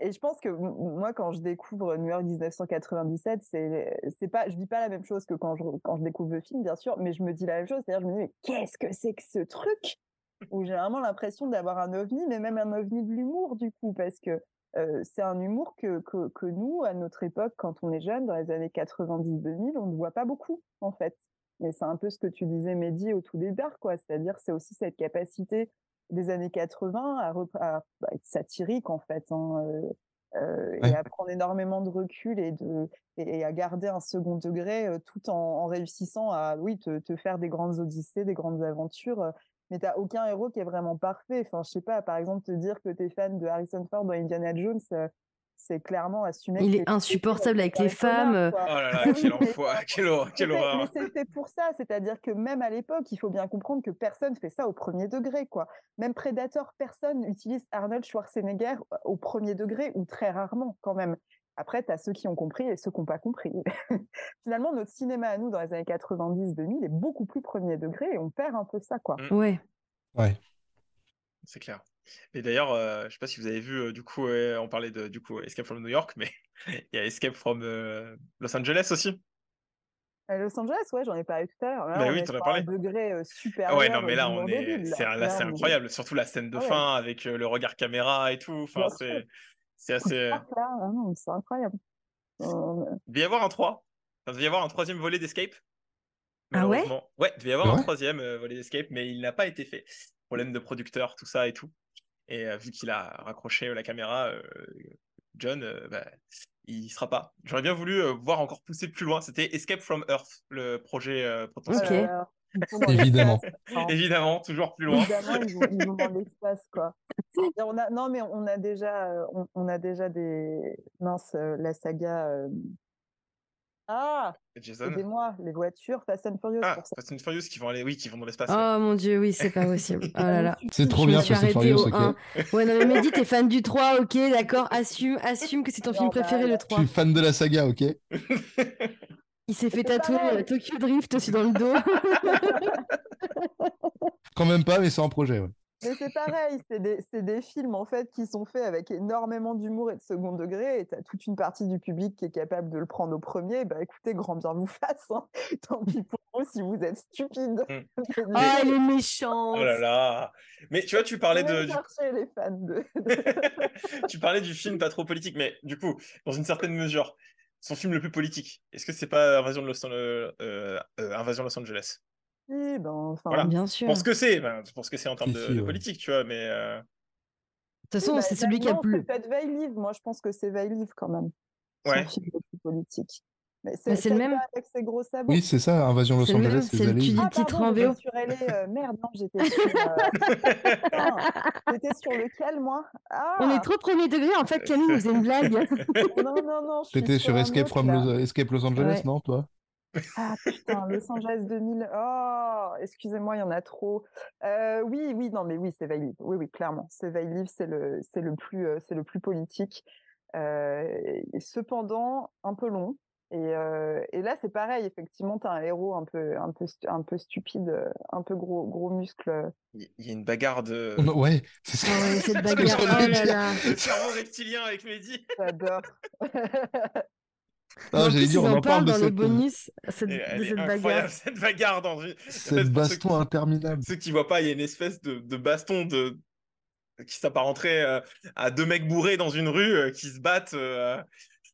et je pense que moi, quand je découvre New York 1997, c'est, c'est pas, je vis pas la même chose que quand je, quand je découvre le film, bien sûr, mais je me dis la même chose. C'est-à-dire, je me dis, mais qu'est-ce que c'est que ce truc? Où j'ai vraiment l'impression d'avoir un ovni, mais même un ovni de l'humour, du coup, parce que c'est un humour que, que, que nous, à notre époque, quand on est jeune, dans les années 90-2000, on ne voit pas beaucoup, en fait. Mais c'est un peu ce que tu disais, Mehdi, au tout départ, quoi. C'est-à-dire, c'est aussi cette capacité des années 80 à, à- bah, être satirique en fait hein, euh, euh, et à prendre énormément de recul et de et, et à garder un second degré euh, tout en, en réussissant à oui te, te faire des grandes odyssées des grandes aventures mais t'as aucun héros qui est vraiment parfait. Enfin je sais pas par exemple te dire que t'es fan de Harrison Ford dans Indiana Jones c'est clairement assumer Il est insupportable avec les femmes, quoi. Oh là là, quel mais- enfoiré, quelle horreur, quelle mais, horreur. mais c'est fait pour ça, c'est-à-dire que même à l'époque, il faut bien comprendre que personne fait ça au premier degré, quoi. Même Predator, personne utilise Arnold Schwarzenegger au premier degré ou très rarement, quand même. Après, tu as ceux qui ont compris et ceux qui n'ont pas compris. Finalement, notre cinéma à nous, dans les années 90-2000, est beaucoup plus premier degré et on perd un peu ça, quoi. Mm. Ouais. Ouais. C'est clair. Et d'ailleurs, euh, je sais pas si vous avez vu, euh, du coup, on parlait de du coup Escape from New York, mais il y a Escape from euh, Los Angeles aussi. Los Angeles, ouais, j'en ai parlé tout à l'heure. Bah oui, t'en as parlé. un degré euh, Ah ouais, non, mais là, on est, c'est là, c'est clairement. incroyable. Surtout la scène de Ah ouais. fin avec euh, le regard caméra et tout. Enfin, c'est, assez. ah c'est incroyable. Il devait y avoir un 3. Enfin, il devait y avoir un troisième volet d'Escape. Ah ouais? Ouais, il devait y avoir un troisième euh, volet d'Escape, mais il n'a pas été fait. Problème de producteur, tout ça et tout. Et euh, vu qu'il a raccroché la caméra, euh, John, euh, bah, il sera pas. J'aurais bien voulu euh, voir encore pousser plus loin. C'était Escape from Earth, le projet euh, potentiel. Évidemment. hein. Évidemment, toujours plus loin. Évidemment, ils vont, ils vont dans l'espace, quoi. Et on a, non, mais on a déjà, on, on a déjà des, mince, euh, la saga. euh, Ah, Jason. aidez-moi, les voitures Fast and Furious Ah, pour ça. Fast and Furious qui vont aller, oui, qui vont dans l'espace. ouais. Oh mon dieu, oui, c'est pas possible. Oh là là. C'est trop Je bien, Fast and Furious, ok. 1. Ouais, non, mais Mehdi, t'es fan du 3, ok, d'accord, assume, assume que c'est ton film Normal. préféré, le Je 3. suis fan de la saga, ok. Il s'est fait tatouer euh, Tokyo Drift aussi dans le dos. Quand même pas, mais c'est en projet, ouais. Mais c'est pareil, c'est des, films en fait qui sont faits avec énormément d'humour et de second degré, et t'as toute une partie du public qui est capable de le prendre au premier. Bah écoutez, grand bien vous fasse. hein. Tant pis pour vous si vous êtes stupide. Mm. Ah, elle est méchante. Oh là là. Mais tu vois, tu parlais de, du les fans de. tu parlais du film pas trop politique, mais du coup, dans une certaine mesure, son film le plus politique, est-ce que c'est pas Invasion de Los, euh, euh, euh, Invasion de Los Angeles? Oui, ben, enfin, Voilà. Bien sûr. Pour ce que c'est, ben, pour ce que c'est en termes de, politique, tu vois, mais euh, De toute façon, Oui, bah, c'est celui qui a plus. Peut-être Veil Livre. Moi, je pense que c'est Veil Livre quand même. ouais. Son plus politique. Mais Mais c'est le même. Avec ses gros sabots. Oui, c'est ça, Invasion Los Angeles, c'est le- tu Zali. dis- Ah, titre en j'étais VO. sur LA. euh, merde, non, j'étais sur. euh, J'étais sur lequel, moi? Ah On est trop premier degré, en fait, Camille nous faisait une blague. Non, non, non, je suis T'étais sur Escape autre, from. Los, Escape Los Angeles, Ouais. non, toi? Ah putain, Los Angeles 2000. Oh, excusez-moi, il y en a trop. Euh, oui, oui, non, mais oui, c'est Veil Livre. Oui, oui, clairement, c'est Veil Livre, c'est le, c'est le plus, euh, c'est le plus politique. et cependant un peu long. Et, et là, c'est pareil, effectivement, tu as un héros un peu, un peu, un peu stupide, un peu gros, gros muscle. Il y a une bagarre de. A- Ouais, c'est ça. Ouais, cette bagarre. Oh là là. Le cerveau reptilien avec Mehdi. J'adore. Ah, en j'allais dire, on en en parle de dans les cette, bonus cette- Et de cette bagarre. cette bagarre dans une. cette Pour ceux baston interminable. Ceux qui voient pas, il y a une espèce de, de baston de qui s'apparenterait euh, à deux mecs bourrés dans une rue euh, qui se battent. euh,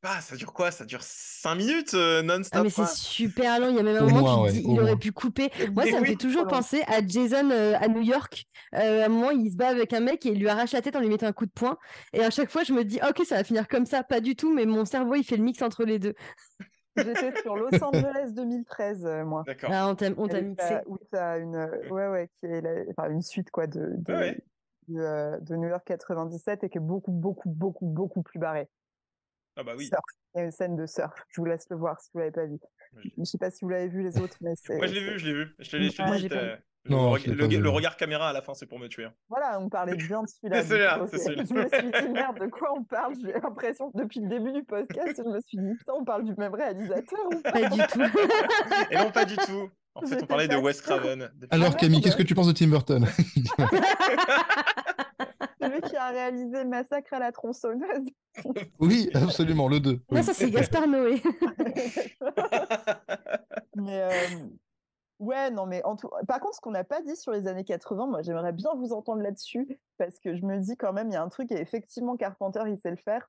pas, ça dure quoi? Ça dure 5 minutes euh, non-stop Ah mais c'est super long, il y a même un Au moment moins, ouais, dis au il aurait pu couper. Moi Mais ça me fait toujours long. penser à Jason euh, à New York. Euh, à un moment il se bat avec un mec et il lui arrache la tête en lui mettant un coup de poing. Et à chaque fois je me dis ok ça va finir comme ça, pas du tout, mais mon cerveau il fait le mix entre les deux. J'étais sur Los Angeles 2013, euh, moi. D'accord. Ah, on t'a mixé. t'as- Où tu as une, euh, ouais, ouais, qui est la- enfin, une suite quoi, de, de, Ouais, de, euh, de New York 97 et qui est beaucoup, beaucoup, beaucoup, beaucoup plus barré. Ah bah oui. Surf. Il y a une scène de surf. Je vous laisse le voir si vous l'avez pas vu. Oui. Je sais pas si vous l'avez vu les autres, mais c'est. Moi je l'ai vu, je l'ai vu. Je te l'ai dit. Le, regard caméra à la fin, c'est pour me tuer. Voilà, on parlait bien de celui-là. C'est celui-là, c'est. Je me suis dit, merde, de quoi on parle? J'ai l'impression, que depuis le début du podcast, je me suis dit, putain, on parle du même réalisateur ou pas? Pas du tout. Et non, pas du tout. En fait, on parlait de Wes. Craven. Alors, ouais, Camille, qu'est-ce que tu penses de Tim Burton? Celui qui a réalisé Massacre à la tronçonneuse. Oui, absolument, le 2. Non ça c'est Gaspard Noé. Mais euh, ouais, non, mais en tout... par contre, ce qu'on n'a pas dit sur les années 80, moi j'aimerais bien vous entendre là-dessus, parce que je me dis quand même, il y a un truc, et effectivement, Carpenter, il sait le faire,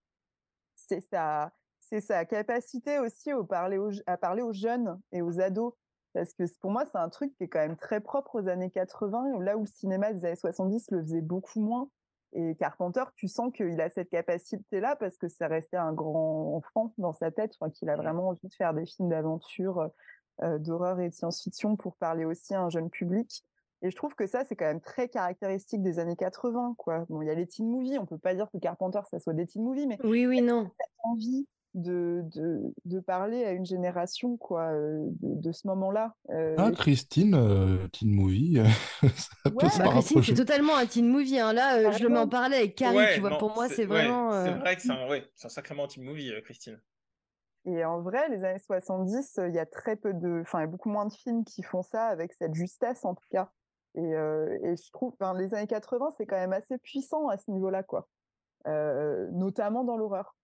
c'est sa, c'est sa capacité aussi au parler aux, à parler aux jeunes et aux ados. Parce que pour moi, c'est un truc qui est quand même très propre aux années 80, là où le cinéma des années 70 le faisait beaucoup moins. Et Carpenter, tu sens qu'il a cette capacité-là parce que ça restait un grand enfant dans sa tête, enfin, qu'il a vraiment envie de faire des films d'aventure, euh, d'horreur et de science-fiction pour parler aussi à un jeune public. Et je trouve que ça, c'est quand même très caractéristique des années 80, quoi. Bon, il y a les teen movies, on peut pas dire que Carpenter, ça soit des teen movies, mais Oui oui non. envie de, de, de parler à une génération, quoi, euh, de, de ce moment-là. Euh, Ah, Christine, euh, Teen Movie, euh, ça peut Ouais. se Bah, Christine, c'est totalement un teen movie. hein. Là, euh, je le mets en Carrément. parallèle avec Carrie, Ouais, tu vois. non, Pour moi, c'est ouais, vraiment. C'est vrai que c'est un, un sacrément team movie, euh, Christine. Et en vrai, les années 70, euh, il y a très peu de, enfin, il y a beaucoup moins de films qui font ça avec cette justesse, en tout cas. Et, euh, et je trouve, enfin, les années 80, c'est quand même assez puissant à ce niveau-là, quoi. Euh, notamment dans l'horreur.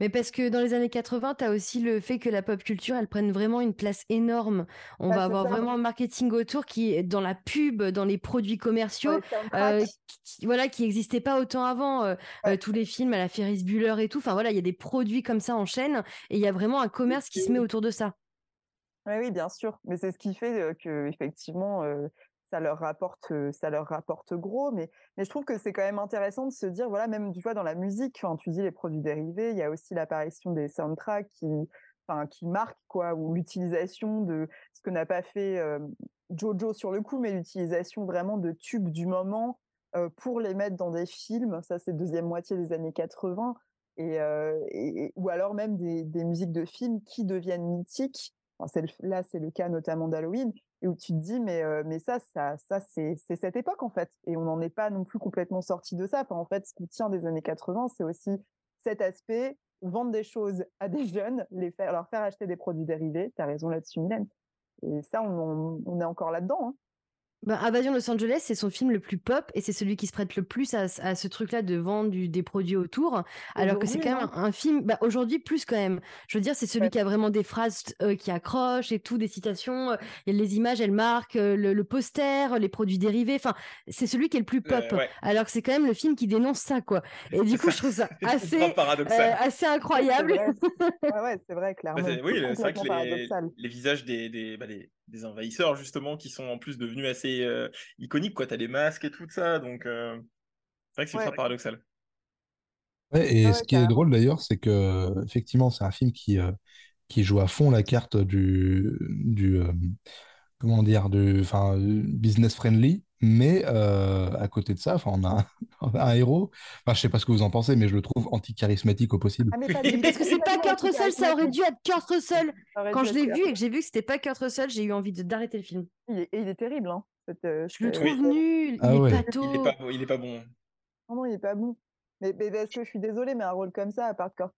Mais parce que dans les années 80, tu as aussi le fait que la pop culture, elle prenne vraiment une place énorme. On Bah, va avoir ça. vraiment un marketing autour qui est dans la pub, dans les produits commerciaux, euh, qui, voilà, qui n'existaient pas autant avant. euh, Ouais. euh, tous les films à la Ferris Bueller et tout. Enfin voilà, il y a des produits comme ça en chaîne et il y a vraiment un commerce qui se met autour de ça. Oui, oui, bien sûr. Mais c'est ce qui fait que effectivement, ça leur rapporte, ça leur rapporte gros. Mais, mais je trouve que c'est quand même intéressant de se dire, voilà, même tu vois dans la musique, quand tu dis les produits dérivés, il y a aussi l'apparition des soundtracks qui, enfin, qui marquent quoi, ou l'utilisation de ce que n'a pas fait Jojo sur le coup, mais l'utilisation vraiment de tubes du moment pour les mettre dans des films. Ça, c'est deuxième moitié des années 80. Et, euh, et- et- ou alors même des, des musiques de films qui deviennent mythiques. Là, c'est le cas notamment d'Halloween, et où tu te dis, mais, ça, ça, ça c'est cette époque, en fait. Et on n'en est pas non plus complètement sorti de ça. En fait, ce qu'on tient des années 80, c'est aussi cet aspect, vendre des choses à des jeunes, les faire, leur faire acheter des produits dérivés. Tu as raison là-dessus, Mylène. Et ça, on est encore là-dedans. hein. Ben, Invasion Los Angeles, c'est son film le plus pop et c'est celui qui se prête le plus à, à ce truc-là de vendre du- des produits autour. Alors que c'est quand même un, un film, bah, aujourd'hui plus quand même. Je veux dire, c'est celui Ouais. qui a vraiment des phrases euh, qui accrochent et tout, des citations. euh, et les images, elles marquent, euh, le, le poster, les produits dérivés. Enfin, c'est celui qui est le plus pop. Euh, ouais. Alors que c'est quand même le film qui dénonce ça, quoi. Et du coup, ça. je trouve ça C'est assez, euh, incroyable. C'est vrai. Ouais, ouais, c'est vrai, Bah, clairement. c'est- oui, c'est vrai que les, paradoxal. les visages des, des, bah, des, des envahisseurs, justement, qui sont en plus devenus assez euh, iconiques, quoi. T'as des masques et tout ça, donc euh, c'est vrai que c'est Ouais. paradoxal. Ouais, et Ouais, ce qui est drôle d'ailleurs, c'est que effectivement, c'est un film qui, euh, qui joue à fond la carte du, du euh, comment dire, du, enfin, business friendly, mais euh, à côté de ça, enfin, on a on a un héros. Enfin, je sais pas ce que vous en pensez, mais je le trouve anti-charismatique au possible. Ah, mais pas Parce que c'est pas Kurt Russell, ça aurait dû être Kurt Russell. Quand je l'ai vu et que j'ai vu que c'était pas Kurt Russell, j'ai eu envie d'arrêter le film. Il est, et il est terrible, hein. cette, euh, Je le trouve nul, Ah il est ouais. Il est pas, il est pas bon. Non, non, il est pas bon. Mais, mais parce que je suis désolée, mais un rôle comme ça, à part Kurt,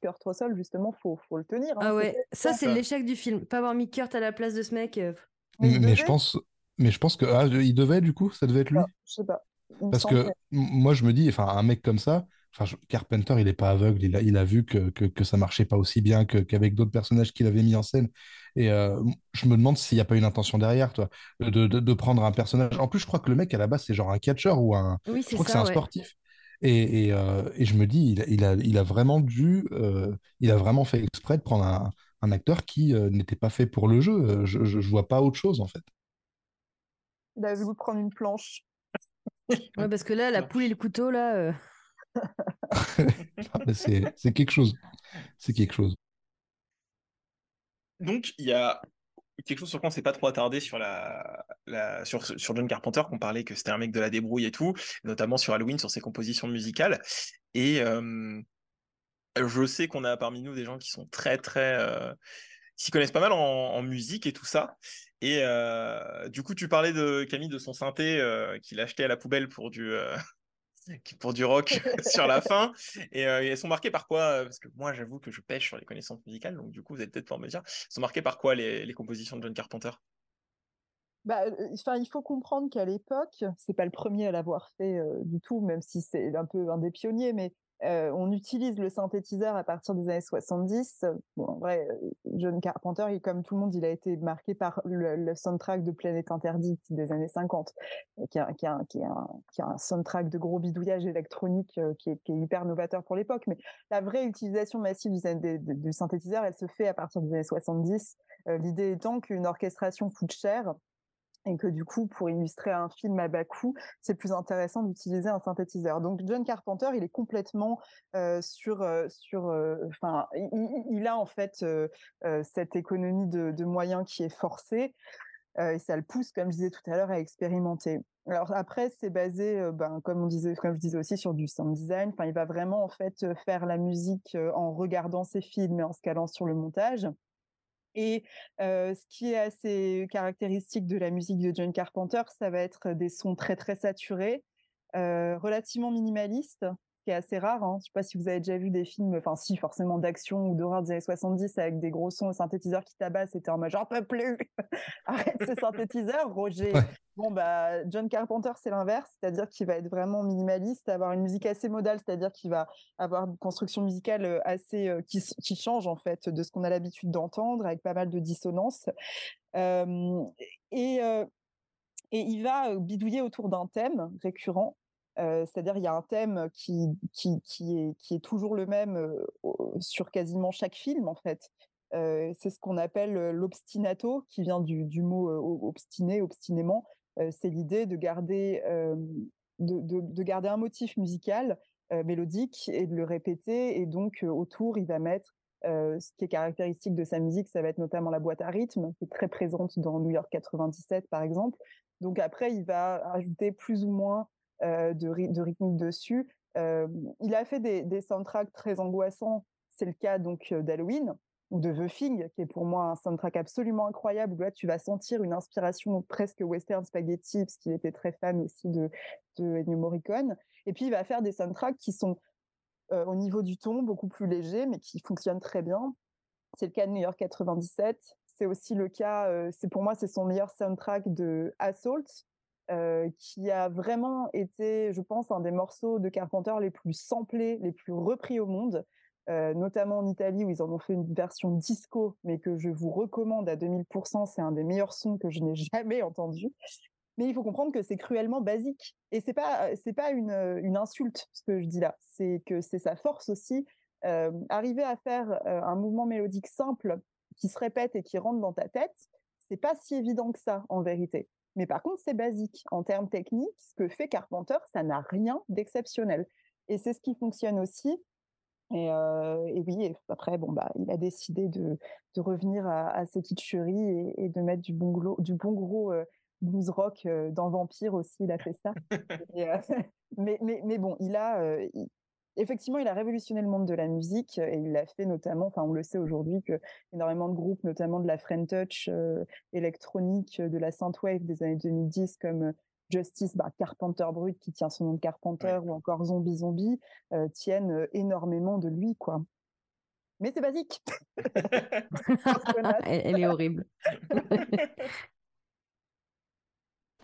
Kurt Russell, justement, faut, faut le tenir. hein. Ah ouais, ça c'est l'échec du film. Pas avoir mis Kurt à la place de ce mec. euh, Mais je pense, mais je pense que ah, il devait du coup, ça devait être lui? Je sais pas. Parce que moi, je me dis, enfin, un mec comme ça, enfin, Carpenter, il est pas aveugle, il a, il a vu que, que, que ça marchait pas aussi bien que- qu'avec d'autres personnages qu'il avait mis en scène. Et euh, je me demande s'il n'y a pas une intention derrière, toi, de, de, de prendre un personnage. En plus, je crois que le mec, à la base, c'est genre un catcheur ou un. Oui, Je crois que c'est un ouais. sportif. Et, et, euh, et je me dis, il, a- il, a, il a vraiment dû, euh, il a vraiment fait exprès de prendre un, un acteur qui euh, n'était pas fait pour le jeu. Je, je, je vois pas autre chose, en fait. Il a voulu prendre une planche. Ouais, parce que là, la poule et le couteau, là. euh, Ah, mais c'est c'est quelque chose. C'est quelque chose. Donc, il y a quelque chose sur quoi on s'est pas trop attardé sur, la, la, sur, sur John Carpenter, qu'on parlait que c'était un mec de la débrouille et tout, notamment sur Halloween, sur ses compositions musicales. Et euh, je sais qu'on a parmi nous des gens qui sont très, très. euh, qui s'y connaissent pas mal en, en musique et tout ça. Et euh, du coup, tu parlais de Camille de son synthé euh, qu'il a acheté à la poubelle pour du. euh, pour du rock sur la fin. Et, elles sont marquées par quoi Parce que moi, j'avoue que je pêche sur les connaissances musicales, donc du coup, vous allez peut-être pouvoir me dire. Elles sont marquées par quoi les, compositions de John Carpenter? Bah, il faut comprendre qu'à l'époque, c'est pas le premier à l'avoir fait du tout, même si c'est un peu un des pionniers, mais euh, on utilise le synthétiseur à partir des années 70. Bon, en vrai, euh, John Carpenter, comme tout le monde, il a été marqué par le, le soundtrack de Planète Interdite des années 50, euh, qui est un, un, soundtrack de gros bidouillage électronique qui, est, hyper novateur pour l'époque. Mais la vraie utilisation massive du, synthétiseur, elle se fait à partir des années 70. Euh, L'idée étant qu'une orchestration coûte cher et que du coup, pour illustrer un film à bas coût, c'est plus intéressant d'utiliser un synthétiseur. Donc John Carpenter, il est complètement euh, sur, euh, sur, enfin, euh, il, il, a en fait cette économie de, moyens qui est forcée. Et ça le pousse, comme je disais tout à l'heure, à expérimenter. Alors après, c'est basé, ben, comme on disait, comme je disais aussi, sur du sound design. Enfin, il va vraiment en fait faire la musique en regardant ses films et en se calant sur le montage. Et ce qui est assez caractéristique de la musique de John Carpenter, ça va être des sons très très saturés, relativement minimalistes, qui est assez rare. Hein. Je ne sais pas si vous avez déjà vu des films, enfin si forcément d'action ou d'horreur des années 70 avec des gros sons et synthétiseurs qui tabassent, c'était en mode j'en peux plus, arrête ces synthétiseurs, Roger. Ouais. Bon bah John Carpenter c'est l'inverse, c'est-à-dire qu'il va être vraiment minimaliste, avoir une musique assez modale, c'est-à-dire qu'il va avoir une construction musicale assez euh, qui, qui change en fait de ce qu'on a l'habitude d'entendre, avec pas mal de dissonances. Euh, et, euh, et il va bidouiller autour d'un thème récurrent euh, c'est-à-dire il y a un thème qui, qui, qui, est, qui est toujours le même euh, sur quasiment chaque film en fait. Euh, c'est ce qu'on appelle l'obstinato, qui vient du, du mot obstiné, obstinément. c'est l'idée de garder, de, de, de, garder un motif musical mélodique et de le répéter. Et donc autour, il va mettre ce qui est caractéristique de sa musique, ça va être notamment la boîte à rythme, qui est très présente dans New York 97 par exemple. Donc après, il va ajouter plus ou moins euh, de, de, rythmique dessus. Il a fait des, soundtracks très angoissants. C'est le cas donc d'Halloween ou de The Thing, qui est pour moi un soundtrack absolument incroyable. Où là, tu vas sentir une inspiration presque western spaghetti, parce qu'il était très fan aussi de, de Morricone. Et puis, il va faire des soundtracks qui sont au niveau du ton beaucoup plus légers, mais qui fonctionnent très bien. C'est le cas de New York 97. C'est aussi le cas, c'est pour moi, c'est son meilleur soundtrack de Assault, euh, qui a vraiment été, je pense, un des morceaux de Carpenter les plus samplés, les plus repris au monde, euh, notamment en Italie où ils en ont fait une version disco, mais que je vous recommande à 2000%. C'est un des meilleurs sons que je n'ai jamais entendu. Mais il faut comprendre que c'est cruellement basique. Et c'est pas, c'est pas une, une, insulte, ce que je dis là. C'est que c'est sa force aussi. Euh, arriver à faire un mouvement mélodique simple qui se répète et qui rentre dans ta tête, c'est pas si évident que ça, en vérité. Mais par contre, c'est basique. En termes techniques, ce que fait Carpenter, ça n'a rien d'exceptionnel. Et c'est ce qui fonctionne aussi. Et, euh, et oui, et après, bon, bah, il a décidé de, de revenir à, à ses kitscheries et, et, de mettre du bon, gros, du bon gros euh, blues rock euh, dans Vampire aussi, il a fait ça. et, mais, mais, mais, bon, il a, il, effectivement, il a révolutionné le monde de la musique et il l'a fait notamment, enfin, on le sait aujourd'hui que énormément de groupes, notamment de la French Touch euh, électronique, de la synthwave des années 2010 comme Justice, bah, Carpenter Brut qui tient son nom de Carpenter ou encore Zombie Zombie tiennent énormément de lui quoi. Mais c'est basique. elle, est horrible.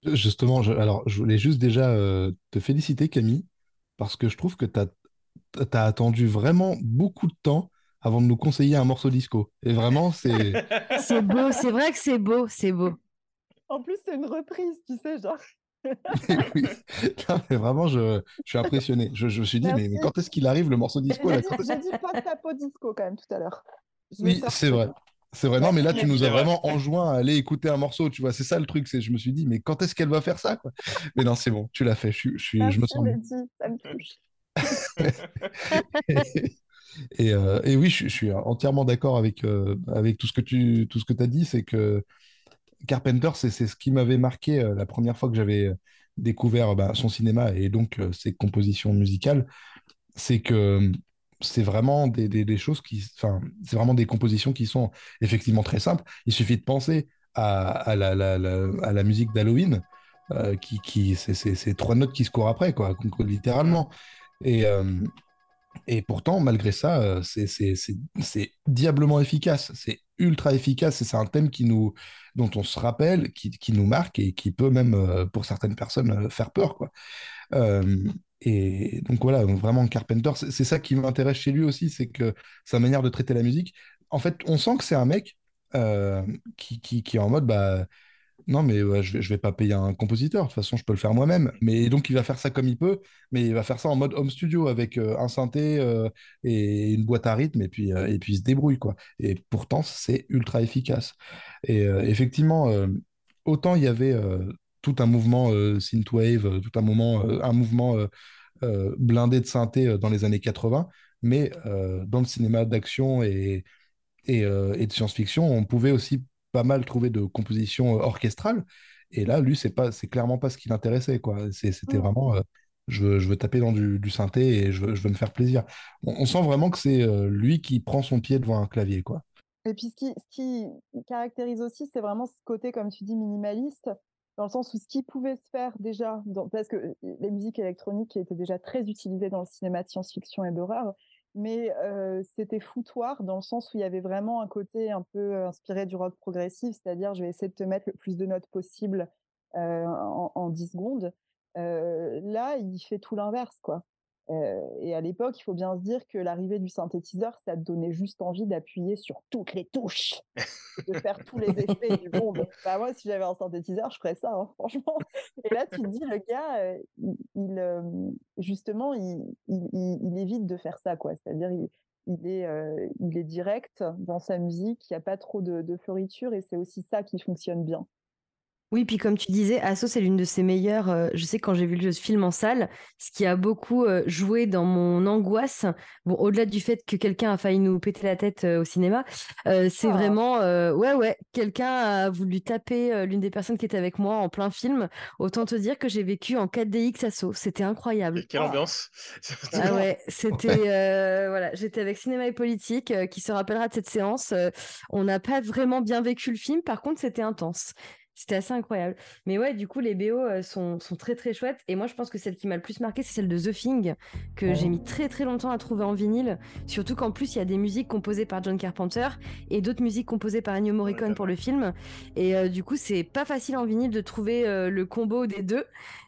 Justement, je, alors je voulais juste déjà te féliciter Camille parce que je trouve que tu as, as, attendu vraiment beaucoup de temps avant de nous conseiller un morceau disco. Et vraiment, c'est. c'est beau, c'est vrai que c'est beau, c'est beau. En plus, c'est une reprise, tu sais, genre. oui. mais vraiment, je, je, suis impressionné. Je, je me suis dit, mais, quand est-ce qu'il arrive le morceau disco J'ai dit, dit, pas tapo disco quand même tout à l'heure. Oui, c'est vrai. C'est vrai. Non, mais là, tu nous as vraiment enjoint à aller écouter un morceau. Tu vois, c'est ça le truc. C'est, je me suis dit, mais quand est-ce qu'elle va faire ça quoi? Mais non, c'est bon. Tu l'as fait. Je, je, suis, je me sens. ça me touche. Et, euh, et, oui, je, suis entièrement d'accord avec, euh, avec tout ce que tu tout ce que as dit. C'est que Carpenter, c'est ce qui m'avait marqué euh, la première fois que j'avais découvert bah, son cinéma et donc ses compositions musicales. C'est que c'est vraiment des, des, choses qui. C'est vraiment des compositions qui sont effectivement très simples. Il suffit de penser à, à, la, la, à la, musique d'Halloween. qui, qui c'est trois notes qui se courent après, quoi, littéralement. Et, et pourtant, malgré ça, euh, c'est diablement efficace. C'est ultra efficace et c'est un thème qui nous, dont on se rappelle, qui, qui nous marque et qui peut même, euh, pour certaines personnes, euh, faire peur. Quoi. et donc voilà, vraiment Carpenter, c'est ça qui m'intéresse chez lui aussi, c'est que sa manière de traiter la musique, en fait, on sent que c'est un mec qui, qui, qui, est en mode, bah, non, mais je, vais, vais pas payer un compositeur. De toute façon, je peux le faire moi-même. Mais donc, il va faire ça comme il peut, mais il va faire ça en mode home studio avec euh, un synthé euh, et une boîte à rythme, et puis, euh, et puis il se débrouille, quoi. Et pourtant, c'est ultra efficace. Et effectivement, autant il y avait tout un mouvement synthwave, tout un moment, un mouvement blindé de synthé dans les années 80, mais dans le cinéma d'action et, et, et de science-fiction, on pouvait aussi pas mal trouvé de compositions euh, orchestrales. Et là, lui, c'est pas, c'est clairement pas ce qui l'intéressait, quoi. C'était mmh. vraiment, euh, je, veux, je, veux, taper dans du, synthé et je veux, je veux, me faire plaisir. On, sent vraiment que c'est euh, lui qui prend son pied devant un clavier, quoi. Et puis, ce qui, ce qui caractérise aussi, c'est vraiment ce côté, comme tu dis, minimaliste, dans le sens où ce qui pouvait se faire déjà, parce que les musiques électroniques étaient déjà très utilisées dans le cinéma de science-fiction et d'horreur, mais c'était foutoir dans le sens où il y avait vraiment un côté un peu inspiré du rock progressif, c'est-à-dire je vais essayer de te mettre le plus de notes possible en, en, 10 secondes. là, il fait tout l'inverse, quoi. Euh, et à l'époque, il faut bien se dire que l'arrivée du synthétiseur, ça te donnait juste envie d'appuyer sur toutes les touches, de faire tous les effets du monde. Bah, moi, si j'avais un synthétiseur, je ferais ça, hein, franchement. Et là, tu te dis, le gars, euh, il, euh, justement, il, il, évite de faire ça, quoi. C'est-à-dire, il, est, il est direct dans sa musique, il n'y a pas trop de, de et c'est aussi ça qui fonctionne bien. Oui, puis comme tu disais, Asso, c'est l'une de ses meilleures. Euh, je sais quand j'ai vu le film en salle, ce qui a beaucoup euh, joué dans mon angoisse, bon, au-delà du fait que quelqu'un a failli nous péter la tête euh, au cinéma, c'est oh. vraiment, ouais, ouais, quelqu'un a voulu taper l'une des personnes qui était avec moi en plein film. Autant te dire que j'ai vécu en 4DX Asso, c'était incroyable. quelle ambiance Ah ouais, c'était, voilà, j'étais avec Cinéma et Politique, qui se rappellera de cette séance. on n'a pas vraiment bien vécu le film, par contre, c'était intense. C'était assez incroyable. Mais ouais, du coup, les BO euh, sont, sont, très très chouettes. Et moi, je pense que celle qui m'a le plus marqué, c'est celle de The Thing, que j'ai mis très très longtemps à trouver en vinyle. Surtout qu'en plus, il y a des musiques composées par John Carpenter et d'autres musiques composées par Ennio Morricone pour le film. Et euh, du coup, c'est pas facile en vinyle de trouver euh, le combo des deux.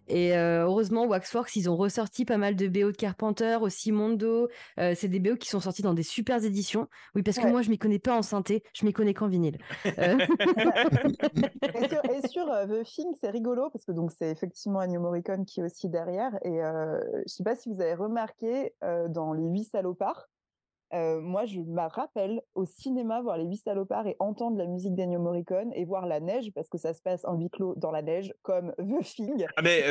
Et euh, heureusement, Waxworks, ils ont ressorti pas mal de BO de Carpenter, aussi Mondo. Euh, c'est des BO qui sont sortis dans des super éditions. Oui, parce que moi, je m'y connais pas en synthé, je m'y connais qu'en vinyle. Euh. et sur, The Thing, c'est rigolo parce que donc c'est effectivement Ennio Morricone qui est aussi derrière. Et je sais pas si vous avez remarqué dans Les Huit Salopards, moi, je me rappelle au cinéma voir les huit salopards et entendre la musique d'Ennio Morricone et voir la neige parce que ça se passe en huis clos dans la neige comme The Thing. Ah mais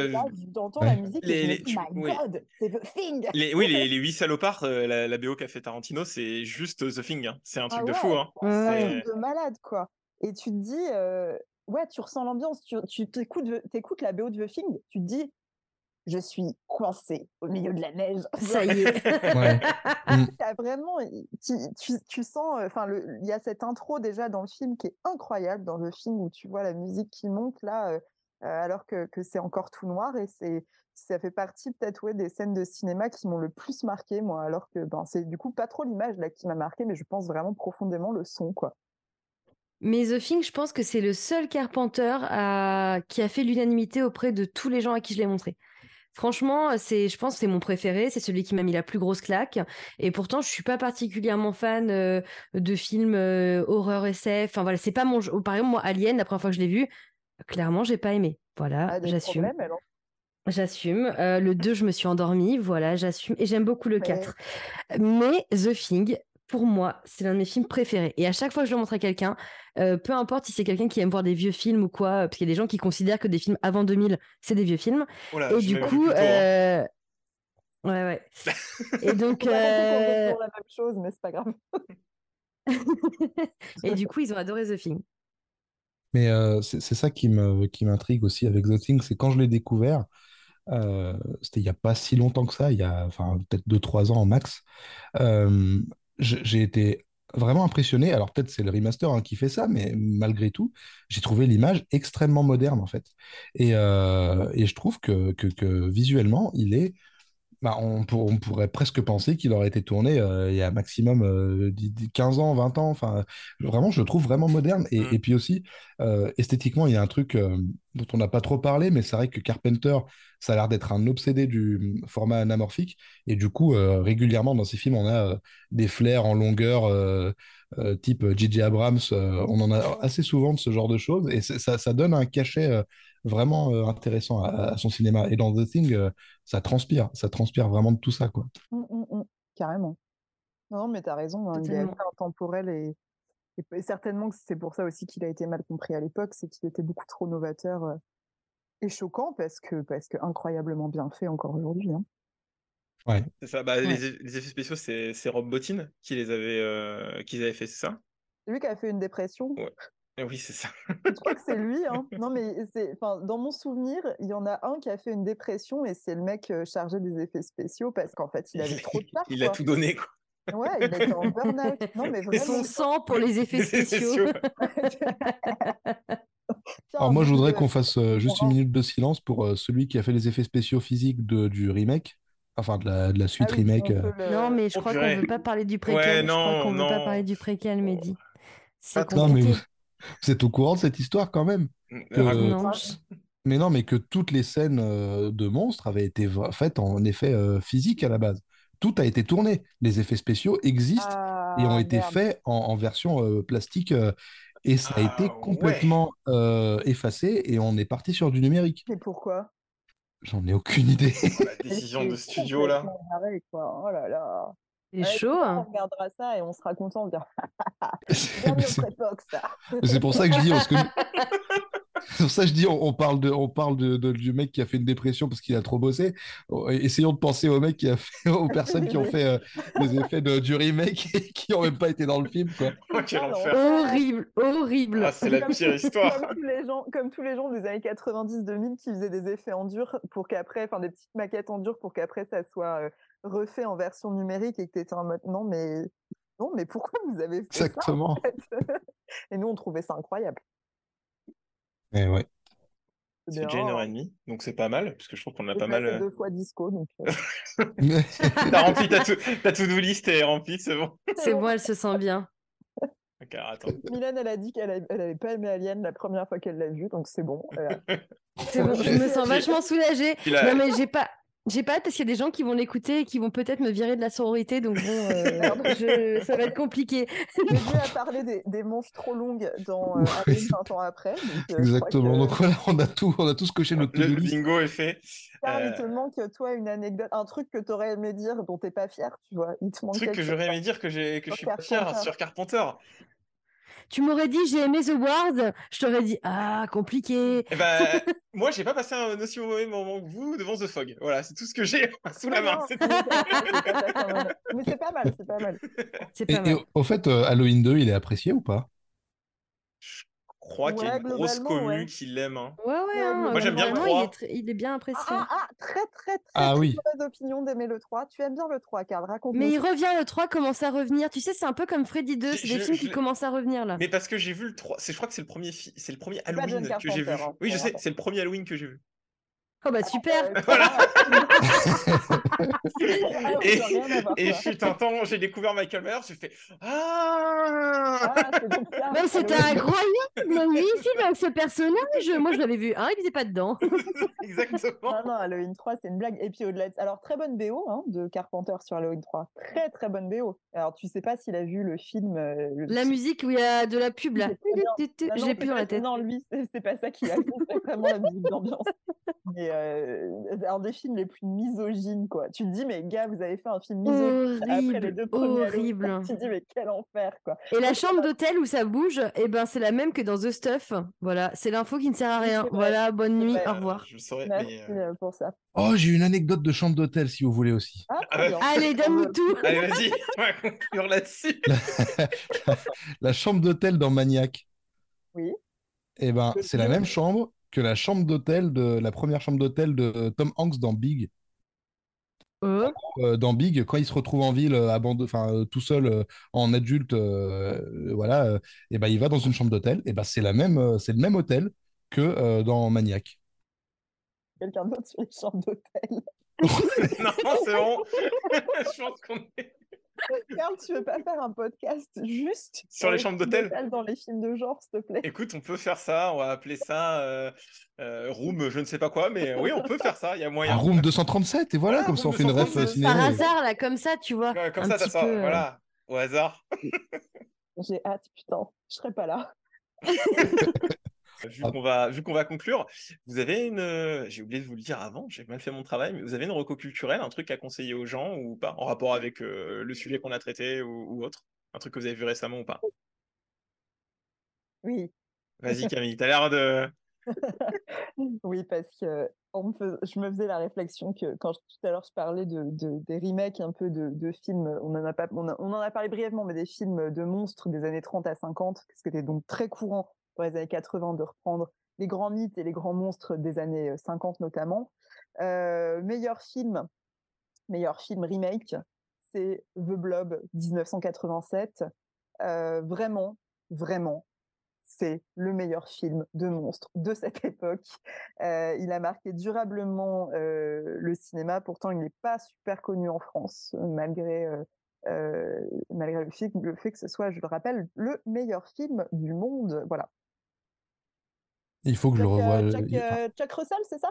j'entends la musique et je me My God, c'est The Thing. oui, les, huit salopards, la, BO qu'a fait Tarantino, c'est juste The Thing. Hein. C'est un truc ah de fou. Hein. C'est de malade quoi. Et tu te dis, ouais, tu ressens l'ambiance, tu, tu t'écoutes, écoutes la BO de The Thing, tu te dis, je suis coincée au milieu de la neige. Ça y est. Mm. vraiment, tu, sens, enfin, il y a cette intro déjà dans le film qui est incroyable dans le film où tu vois la musique qui monte là. alors que, que c'est encore tout noir et c'est ça fait partie peut-être ouais, des scènes de cinéma qui m'ont le plus marqué moi alors que ben c'est du coup pas trop l'image là qui m'a marqué mais je pense vraiment profondément le son quoi. Mais The Thing, je pense que c'est le seul Carpenter à... qui a fait l'unanimité auprès de tous les gens à qui je l'ai montré. Franchement, c'est, je pense, que c'est mon préféré. C'est celui qui m'a mis la plus grosse claque. Et pourtant, je suis pas particulièrement fan euh, de films euh, horreur SF. Enfin voilà, c'est pas mon. Par exemple, moi, Alien, la première fois que je l'ai vu, clairement, j'ai pas aimé. Voilà, Ah, j'assume. J'assume. Euh, le 2, je me suis endormie. Voilà, j'assume. Et j'aime beaucoup le Ouais. 4. Mais The Thing, pour moi, c'est l'un de mes films préférés. Et à chaque fois que je le montre à quelqu'un, euh, peu importe si c'est quelqu'un qui aime voir des vieux films ou quoi, parce qu'il y a des gens qui considèrent que des films avant 2000, c'est des vieux films. Oh là, Et du coup, plutôt, hein. euh, ouais, ouais. Et donc, euh, la même chose, mais c'est pas grave. et du coup, ils ont adoré The Thing. Mais euh, c'est ça qui me, qui m'intrigue aussi avec The Thing, c'est quand je l'ai découvert, euh, c'était il n'y a pas si longtemps que ça, il y a enfin, peut-être 2-3 ans en max, euh, j'ai été vraiment impressionné. Alors peut-être c'est le remaster hein, qui fait ça, mais malgré tout, j'ai trouvé l'image extrêmement moderne en fait. Et, euh, et je trouve que, que, que visuellement, il est bah, on, pour- on pourrait presque penser qu'il aurait été tourné euh, il y a maximum euh, 10 10 15 ans, 20 ans. Enfin, vraiment, je le trouve vraiment moderne. Et, Mm. et puis aussi, euh, esthétiquement, il y a un truc euh, dont on n'a pas trop parlé, mais c'est vrai que Carpenter, ça a l'air d'être un obsédé du mm, format anamorphique. Et du coup, euh, régulièrement dans ses films, on a euh, des flares en longueur euh, euh, type J.J. Abrams. euh, on en a assez souvent de ce genre de choses. Et ça, ça donne un cachet euh, vraiment euh, intéressant à, à son cinéma. Et dans The Thing, euh, ça transpire, ça transpire vraiment de tout ça, quoi. Hum, hum, hum, Carrément. Non, non, mais t'as raison, hein, il est intemporel et, et certainement que c'est pour ça aussi qu'il a été mal compris à l'époque, c'est qu'il était beaucoup trop novateur euh, et choquant parce que, parce que incroyablement bien fait encore aujourd'hui. hein. Ouais. C'est ça. Bah, Ouais. les, eff- les effets spéciaux, c'est c'est Rob Bottin qui les avait, euh, qui les avait fait, c'est ça? C'est lui qui a fait une dépression. Ouais. Eh Oui, c'est ça. Je crois que c'est lui. Hein. Non, mais c'est, enfin, dans mon souvenir, il y en a un qui a fait une dépression et c'est le mec euh, chargé des effets spéciaux parce qu'en fait, il avait trop de taf. Il a tout donné, quoi. Ouais, il était en burn-out. Non, mais Et vraiment. Son sang pour les effets spéciaux. Tiens, Alors moi, je voudrais qu'on de- fasse euh, juste une minute de silence pour euh, celui qui a fait les effets spéciaux physiques de, du remake, enfin de la, de la Ah suite oui, remake. euh. le- Non, mais je Oh, crois qu'on purée. veut pas parler du préquel. Ouais, je crois qu'on veut pas parler du préquel, Mehdi. C'est. Non, mais compliqué. vous, vous êtes au courant de cette histoire quand même. Que-. Non, Mais non, mais que toutes les scènes euh, de monstres avaient été faites en effet euh, physique à la base. Tout a été tourné. Les effets spéciaux existent et ont Ah, été merde. faits en, en version plastique et ça a Ah, été ouais. complètement euh, effacé et on est parti sur du numérique. Mais pourquoi? J'en ai aucune idée. La décision de studio, là. quoi. Oh là là. c'est Ouais, chaud. hein. On regardera ça et on sera content de dire C'est pour ça que je dis, parce que c'est pour ça que je dis, on, on parle de, on parle de, de- du mec qui a fait une dépression parce qu'il a trop bossé. Oh, Essayons de penser au mec qui a fait, aux personnes qui ont fait euh, les effets de, du remake et qui ont même pas été dans le film, quoi. Oh, Ah. Horrible, horrible. Ah, c'est la Comme- pire histoire. Comme tous les gens, comme tous les gens des années 90-2000 qui faisaient des effets en dur pour qu'après, enfin des petites maquettes en dur pour qu'après ça soit euh, refait en version numérique et que tu étais en mode non mais non mais pourquoi vous avez fait Exactement. ça en fait? Et nous on trouvait ça incroyable. Et ouais. Ça fait déjà une heure et demie, donc c'est pas mal, parce que je trouve qu'on a pas mal. passé euh, deux fois disco donc. euh, T'as rempli ta to- ta to-do list est remplie, c'est bon. C'est bon, elle se sent bien. Ok, attends. Mylène, elle a dit qu'elle a- elle avait pas aimé Alien la première fois qu'elle l'a vu, donc c'est bon. Euh, C'est bon, je me sens vachement soulagée. Non, mais j'ai pas. J'ai pas hâte parce qu'il y a des gens qui vont l'écouter et qui vont peut-être me virer de la sororité, donc bon, euh, je- ça va être compliqué. J'ai à parler des, des manches trop longues dans euh, Alien 20 ans après. donc, euh, Exactement. que- Donc voilà, on a tout, on a tous coché notre Le bingo est fait. Euh, il te manque, toi, une anecdote, un truc que tu aurais aimé dire dont t'es pas fier, tu vois? Il te manque truc que j'aurais aimé dire que, j'ai, que je suis pas fier sur Carpenter. Tu m'aurais dit j'ai aimé The Ward, je t'aurais dit ah compliqué. Eh ben, moi, j'ai pas passé un aussi mauvais moment que vous devant The Fog. Voilà, c'est tout ce que j'ai sous la Non, main. mais tout. c'est pas- c'est mal, c'est pas mal. C'est Et, pas et mal. au fait, euh, Halloween 2, il est apprécié ou pas? Je crois qu'il y a Ouais, une grosse globalement, commu ouais. qui l'aime. hein. Ouais, ouais. Ouais, hein, Moi, j'aime bien le globalement, il est, 3. très- il est bien Ah, apprécié. ah, ah, très, très, très, Ah très oui. mauvaise opinion d'aimer le 3. Tu aimes bien le 3, Karl, raconte-nous. Mais il revient, le 3 commence à revenir. Tu sais, c'est un peu comme Freddy 2, J'ai- c'est des films je qui commencent à revenir là. Mais parce que j'ai vu le 3. c'est- Je crois que c'est le premier, fi- c'est le premier Halloween que j'ai vu. Hein, oui, je sais, c'est le premier Halloween que j'ai vu. Oh bah super! Voilà. Ah, Et, un temps, j'ai découvert Michael Myers, j'ai fait Ah Ah. Mais c'était incroyable! Oui, film avec ce personnage! Moi je l'avais vu, un, il n'était pas dedans. Exactement. Non, non, Halloween 3, c'est une blague. Et puis au-delà de... Alors, très bonne BO hein, de Carpenter sur Halloween 3. Très, très bonne BO. Alors, tu sais pas s'il a vu le film. euh, le- La musique où il y a de la pub là. Je l'ai plus dans la tête. Non, lui, c'est pas ça qu'il a vu. C'est vraiment la musique d'ambiance. Mais euh, un des films les plus misogynes, quoi. Tu te dis, mais gars, vous avez fait un film misogyne après les Horrible, deux premiers Halloween. horrible. Tu te dis, mais quel enfer, quoi. Et la chambre d'hôtel où ça bouge, eh ben c'est la même que dans The Stuff. Voilà, c'est l'info qui ne sert à rien. Voilà, bonne nuit, au Euh, revoir. Je saurais, Merci mais. euh, euh, pour ça. Oh, j'ai une anecdote de chambre d'hôtel si vous voulez aussi. Ah, Ah. Allez, donne-nous tout. Allez, vas-y, on va conclure là-dessus. La chambre d'hôtel dans Maniac. Oui. Eh ben, c'est la même chambre que la chambre d'hôtel de la première chambre d'hôtel de Tom Hanks dans Big. Oh, Euh, dans Big, quand il se retrouve en ville, euh, abandonné, enfin euh, tout seul euh, en adulte, euh, euh, voilà, euh, et ben il va dans une chambre d'hôtel. Et ben c'est la même, euh, c'est le même hôtel que euh, dans Maniac. Quelqu'un d'autre sur les chambres d'hôtel. non, c'est bon. je pense qu'on est. Karl, tu veux pas faire un podcast juste Sur les chambres d'hôtel dans les films de genre, s'il te plaît? Écoute, on peut faire ça, on va appeler ça euh, euh, Room, je ne sais pas quoi, mais oui, on peut faire ça, il y a moyen. Un room 237, et voilà, Ah, comme ça on fait une ref 237. euh, cinéma. Par hasard, là, comme ça, tu vois. Ouais, Comme un ça, ça petit sort, peu, euh, voilà, au hasard. J'ai hâte, putain. Je serai pas là. Vu Ah. qu'on va, vu qu'on va conclure, vous avez une. euh, J'ai oublié de vous le dire avant, j'ai mal fait mon travail, mais vous avez une reco culturelle, un truc à conseiller aux gens ou pas, en rapport avec euh, le sujet qu'on a traité ou, ou autre? Un truc que vous avez vu récemment ou pas? Oui. Vas-y, Camille, t'as l'air de. Oui, parce que on me fais- je me faisais la réflexion que quand je- tout à l'heure je parlais de, de- des remakes un peu de, de films, on en, a pas, on, a- on en a parlé brièvement, mais des films de monstres des années 30 à 50, parce que c'était donc très courant dans les années 80 de reprendre les grands mythes et les grands monstres des années 50 notamment. Euh, meilleur film, meilleur film remake, c'est The Blob 1987. Euh, vraiment, vraiment, c'est le meilleur film de monstres de cette époque. Euh, il a marqué durablement euh, le cinéma. Pourtant, il n'est pas super connu en France, malgré, euh, euh, malgré le, fait, le fait que ce soit, je le rappelle, le meilleur film du monde. Voilà. Il faut que je le Jack, revoie. euh, euh, Jack, euh, Russell, c'est ça?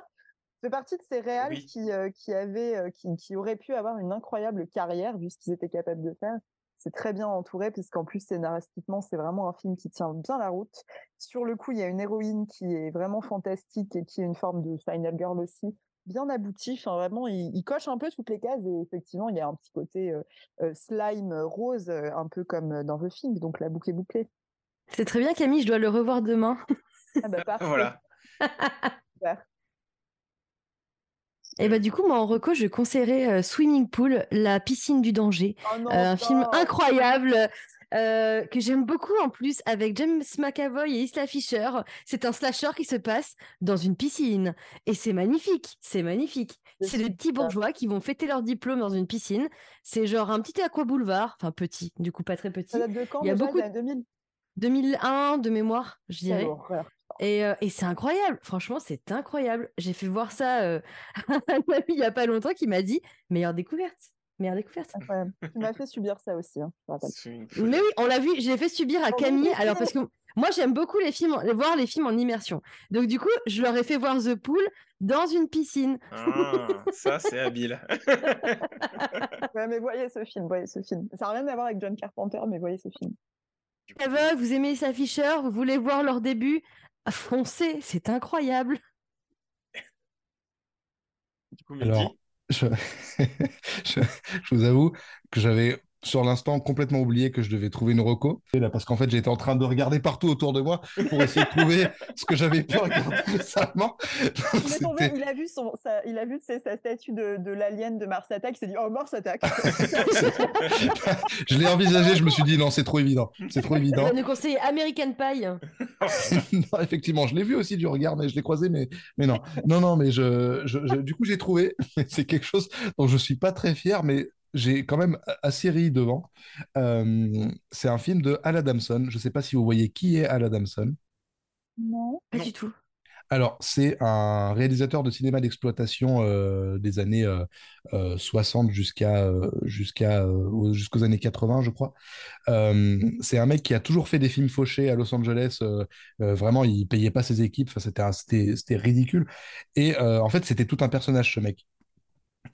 Fait partie de ces réals Oui. qui, euh, qui, avaient, euh, qui, qui auraient pu avoir une incroyable carrière vu ce qu'ils étaient capables de faire. C'est très bien entouré puisqu'en plus scénaristiquement c'est vraiment un film qui tient bien la route. Sur le coup il y a une héroïne qui est vraiment fantastique et qui est une forme de final girl aussi, bien aboutie. Enfin vraiment il, il coche un peu toutes les cases et effectivement il y a un petit côté euh, euh, slime rose euh, un peu comme euh, dans The Thing donc la boucle est bouclée. C'est très bien, Camille, je dois le revoir demain. Ah bah parfait. Voilà. Super. Et bah du coup, moi en reco, je conseillerais euh, Swimming Pool, la piscine du danger. Oh non, Euh, un film incroyable euh, que j'aime beaucoup en plus avec James McAvoy et Isla Fisher. C'est un slasher qui se passe dans une piscine et c'est magnifique, c'est magnifique. C'est des petits bourgeois qui vont fêter leur diplôme dans une piscine. C'est genre un petit aqua boulevard, enfin petit, du coup pas très petit. Ça date de quand Il y a déjà? Beaucoup années 2000 2001 de mémoire, je dirais. Et, euh, et c'est incroyable, franchement, c'est incroyable. J'ai fait voir ça euh, à un ami il y a pas longtemps qui m'a dit meilleure découverte, meilleure découverte. Incroyable. Tu m'as fait subir ça aussi, hein, je. Mais oui, on l'a vu, je l'ai fait subir à Camille. Alors parce que moi j'aime beaucoup les films, voir les films en immersion. Donc du coup, je leur ai fait voir The Pool dans une piscine. Ah, ça, c'est habile. Ouais, mais voyez ce film, voyez ce film. Ça n'a rien à voir avec John Carpenter, mais voyez ce film. Vous aimez Fisher, vous voulez voir leur début, foncez, c'est incroyable. Du coup, Alors, je... je vous avoue que j'avais sur l'instant complètement oublié que je devais trouver une reco. Et là, parce qu'en fait, j'étais en train de regarder partout autour de moi pour essayer de trouver ce que j'avais pu regarder récemment. Donc, Il tombé, a vu, son, sa, il a vu sa, sa statue de, de l'alien de Mars Attack, il s'est dit Oh, Mars Attack je l'ai envisagé, je me suis dit non, c'est trop évident. C'est trop Il évident. va nous conseiller American Pie. non, effectivement, je l'ai vu aussi du regard, mais je l'ai croisé, mais, mais non. Non, non, mais je, je- je- du coup, j'ai trouvé. C'est quelque chose dont je suis pas très fier, mais j'ai quand même assez ri devant. Euh, c'est un film de Al Adamson. Je sais pas si vous voyez qui est Al Adamson. Non. Pas Non. du tout. Alors, c'est un réalisateur de cinéma d'exploitation euh, des années euh, euh, 60 jusqu'à euh, jusqu'à aux- jusqu'aux années 80, je crois. Euh, c'est un mec qui a toujours fait des films fauchés à Los Angeles. euh, euh, vraiment, il payait pas ses équipes. Enfin, c'était c'était c'était ridicule. Et euh, en fait, c'était tout un personnage, ce mec.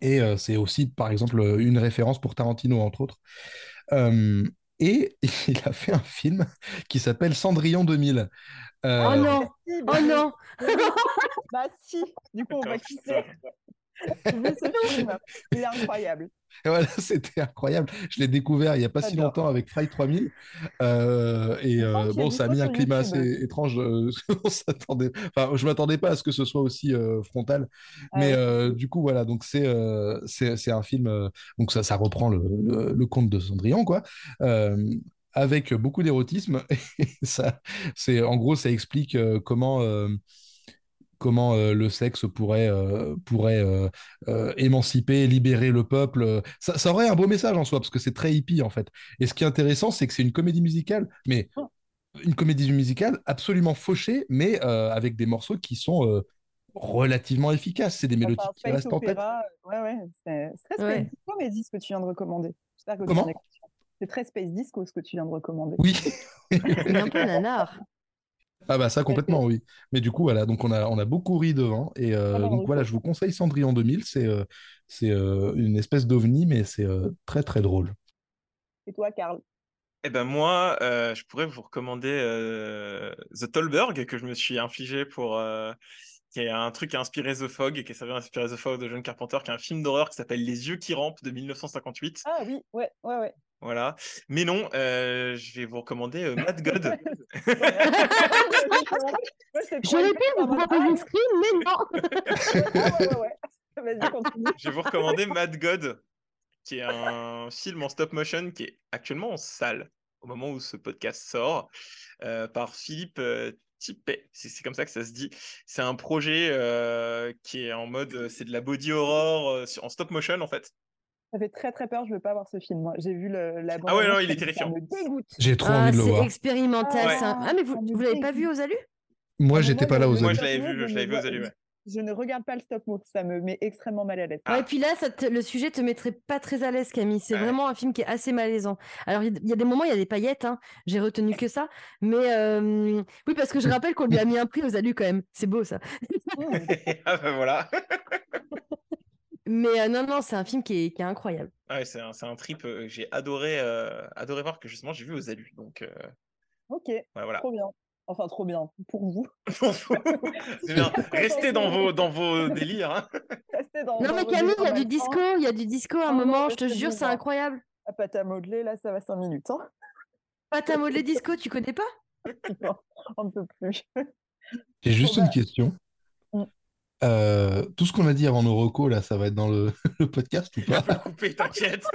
Et euh, c'est aussi, par exemple, une référence pour Tarantino, entre autres. Euh, et il a fait un film qui s'appelle Cendrillon 2000. Euh, Oh non Si, Oh mais- non Bah si Du coup, on voit qui c'est. J'ai vu ce film. Il est incroyable. Et voilà, c'était incroyable. Je l'ai découvert il n'y a pas si longtemps avec Fry 3000. Euh, et euh, bon, ça a mis un climat YouTube. assez étrange. euh, on s'attendait... Enfin, je ne m'attendais pas à ce que ce soit aussi euh, frontal. Mais ouais. du coup, voilà, donc c'est c'est un film. donc ça, ça reprend le, le, le conte de Cendrillon, quoi. Avec beaucoup d'érotisme. Et ça, c'est, en gros, ça explique euh, comment. euh, comment euh, le sexe pourrait, euh, pourrait euh, euh, émanciper, libérer le peuple. Ça, ça aurait un beau message en soi, parce que c'est très hippie en fait. Et ce qui est intéressant, c'est que c'est une comédie musicale, mais une comédie musicale absolument fauchée, mais euh, avec des morceaux qui sont euh, relativement efficaces. C'est des mélodies Enfin, qui restent en tête. Ouais, ouais. C'est très Ouais. space disco, mais dis ce que tu viens de recommander. J'espère que tu Comment? C'est très space disco ce que tu viens de recommander. Oui. Il est un peu nanar. Ah bah ça complètement oui. Mais du coup voilà, donc on a on a beaucoup ri devant et euh, Ah donc oui. voilà, je vous conseille Cendrillon 2000, c'est euh, c'est euh, une espèce d'ovni mais c'est euh, très très drôle. Et toi, Karl? Eh ben moi, euh, je pourrais vous recommander euh, The Tolberg que je me suis infligé pour euh, qui est un truc qui a inspiré The Fog et qui s'avère inspiré The Fog de John Carpenter, qui est un film d'horreur qui s'appelle Les yeux qui rampent de 1958. Ah oui, ouais, ouais, ouais. Voilà. Mais non, euh, je vais vous recommander euh, Mad God. J'aurais pu vous proposer screen, mais non Ouais, ouais, ouais, ouais. Vas-y, continue. je vais vous recommander Mad God, qui est un film en stop motion qui est actuellement en salle au moment où ce podcast sort, euh, par Philippe C'est c'est comme ça que ça se dit. C'est un projet euh, qui est en mode, euh, c'est de la body horror euh, en stop motion en fait. Ça fait très très peur, je veux pas voir ce film. moi. J'ai vu le, la Ah ouais, non, il est terrifiant. J'ai trop Ah, envie de le C'est voir. expérimental, Ah, ça. Ah, mais vous, vous l'avez pas vu aux alus Moi, Ah, j'étais moi, pas là aux Moi, amis. je l'avais vu, je l'avais vu aux alus, ouais. Je ne regarde pas le stop mo, ça me met extrêmement mal à l'aise. Ah. Ouais, puis là, ça te- le sujet te mettrait pas très à l'aise, Camille. C'est Ouais. vraiment un film qui est assez malaisant. Alors, il y, a- il y a des moments, il y a des paillettes, hein. j'ai retenu que ça. Mais euh, oui, parce que je rappelle qu'on lui a mis un prix aux alus quand même. C'est beau, ça. Ah ben voilà. Mais euh, non, non, c'est un film qui est, qui est incroyable. Ah ouais, c'est un, trip euh, que j'ai adoré, euh, adoré voir que justement j'ai vu aux alus. Donc euh, Ok, voilà. voilà. trop bien. Enfin, trop bien pour vous. c'est bien. Restez dans vos, dans vos délires. hein. Restez dans, Non, dans mais Camille, il y a du disco. Il y a du disco à un non, moment, je te jure, c'est incroyable. La pâte à modeler, là, ça va 5 minutes. Hein. Pâte à modeler disco, tu connais pas? Non, on ne peut plus. J'ai juste Bon, une bah. question. Mm. Euh, tout ce qu'on a dit avant nos recos, là, ça va être dans le, le podcast ou pas? Peut couper, t'inquiète.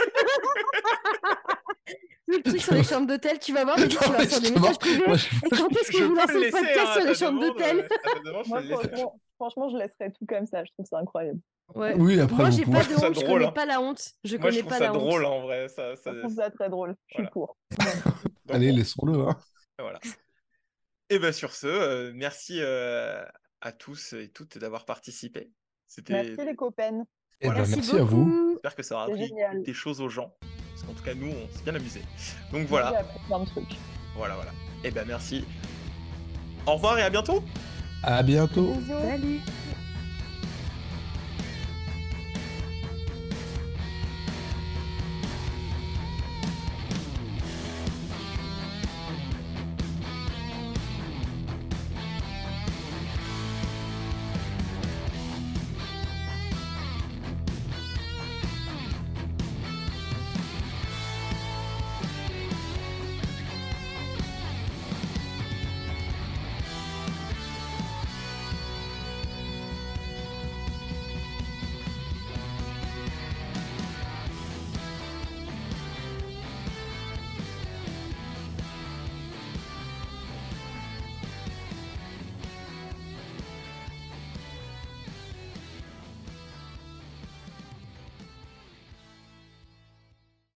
Le truc sur les chambres d'hôtel, tu vas voir, mais tu vas faire des messages privés. moi, je- Et quand est-ce que Je vous lancez le podcast hein, sur les chambres d'hôtel euh, je franchement, je laisserai tout comme ça. Je trouve ça incroyable. Ouais. Oui, après, Moi, j'ai pas Je de trouve ça honte, je connais hein. pas la honte. Je Moi, je connais trouve pas ça la honte. drôle en vrai. Ça, ça... Je trouve ça très drôle. Je suis. Donc, Allez, bon, laissons-le. hein. voilà. Et bien sur ce, euh, merci euh, à tous et toutes d'avoir participé. C'était. Merci les copains. Eh ben, Voilà. merci à vous. J'espère que ça aura appris des choses aux gens. Parce qu'en tout cas, nous, on s'est bien amusés. Donc J'ai voilà, appris plein de trucs. voilà, voilà. Et ben merci. Au revoir et à bientôt. À bientôt. Bisous. Salut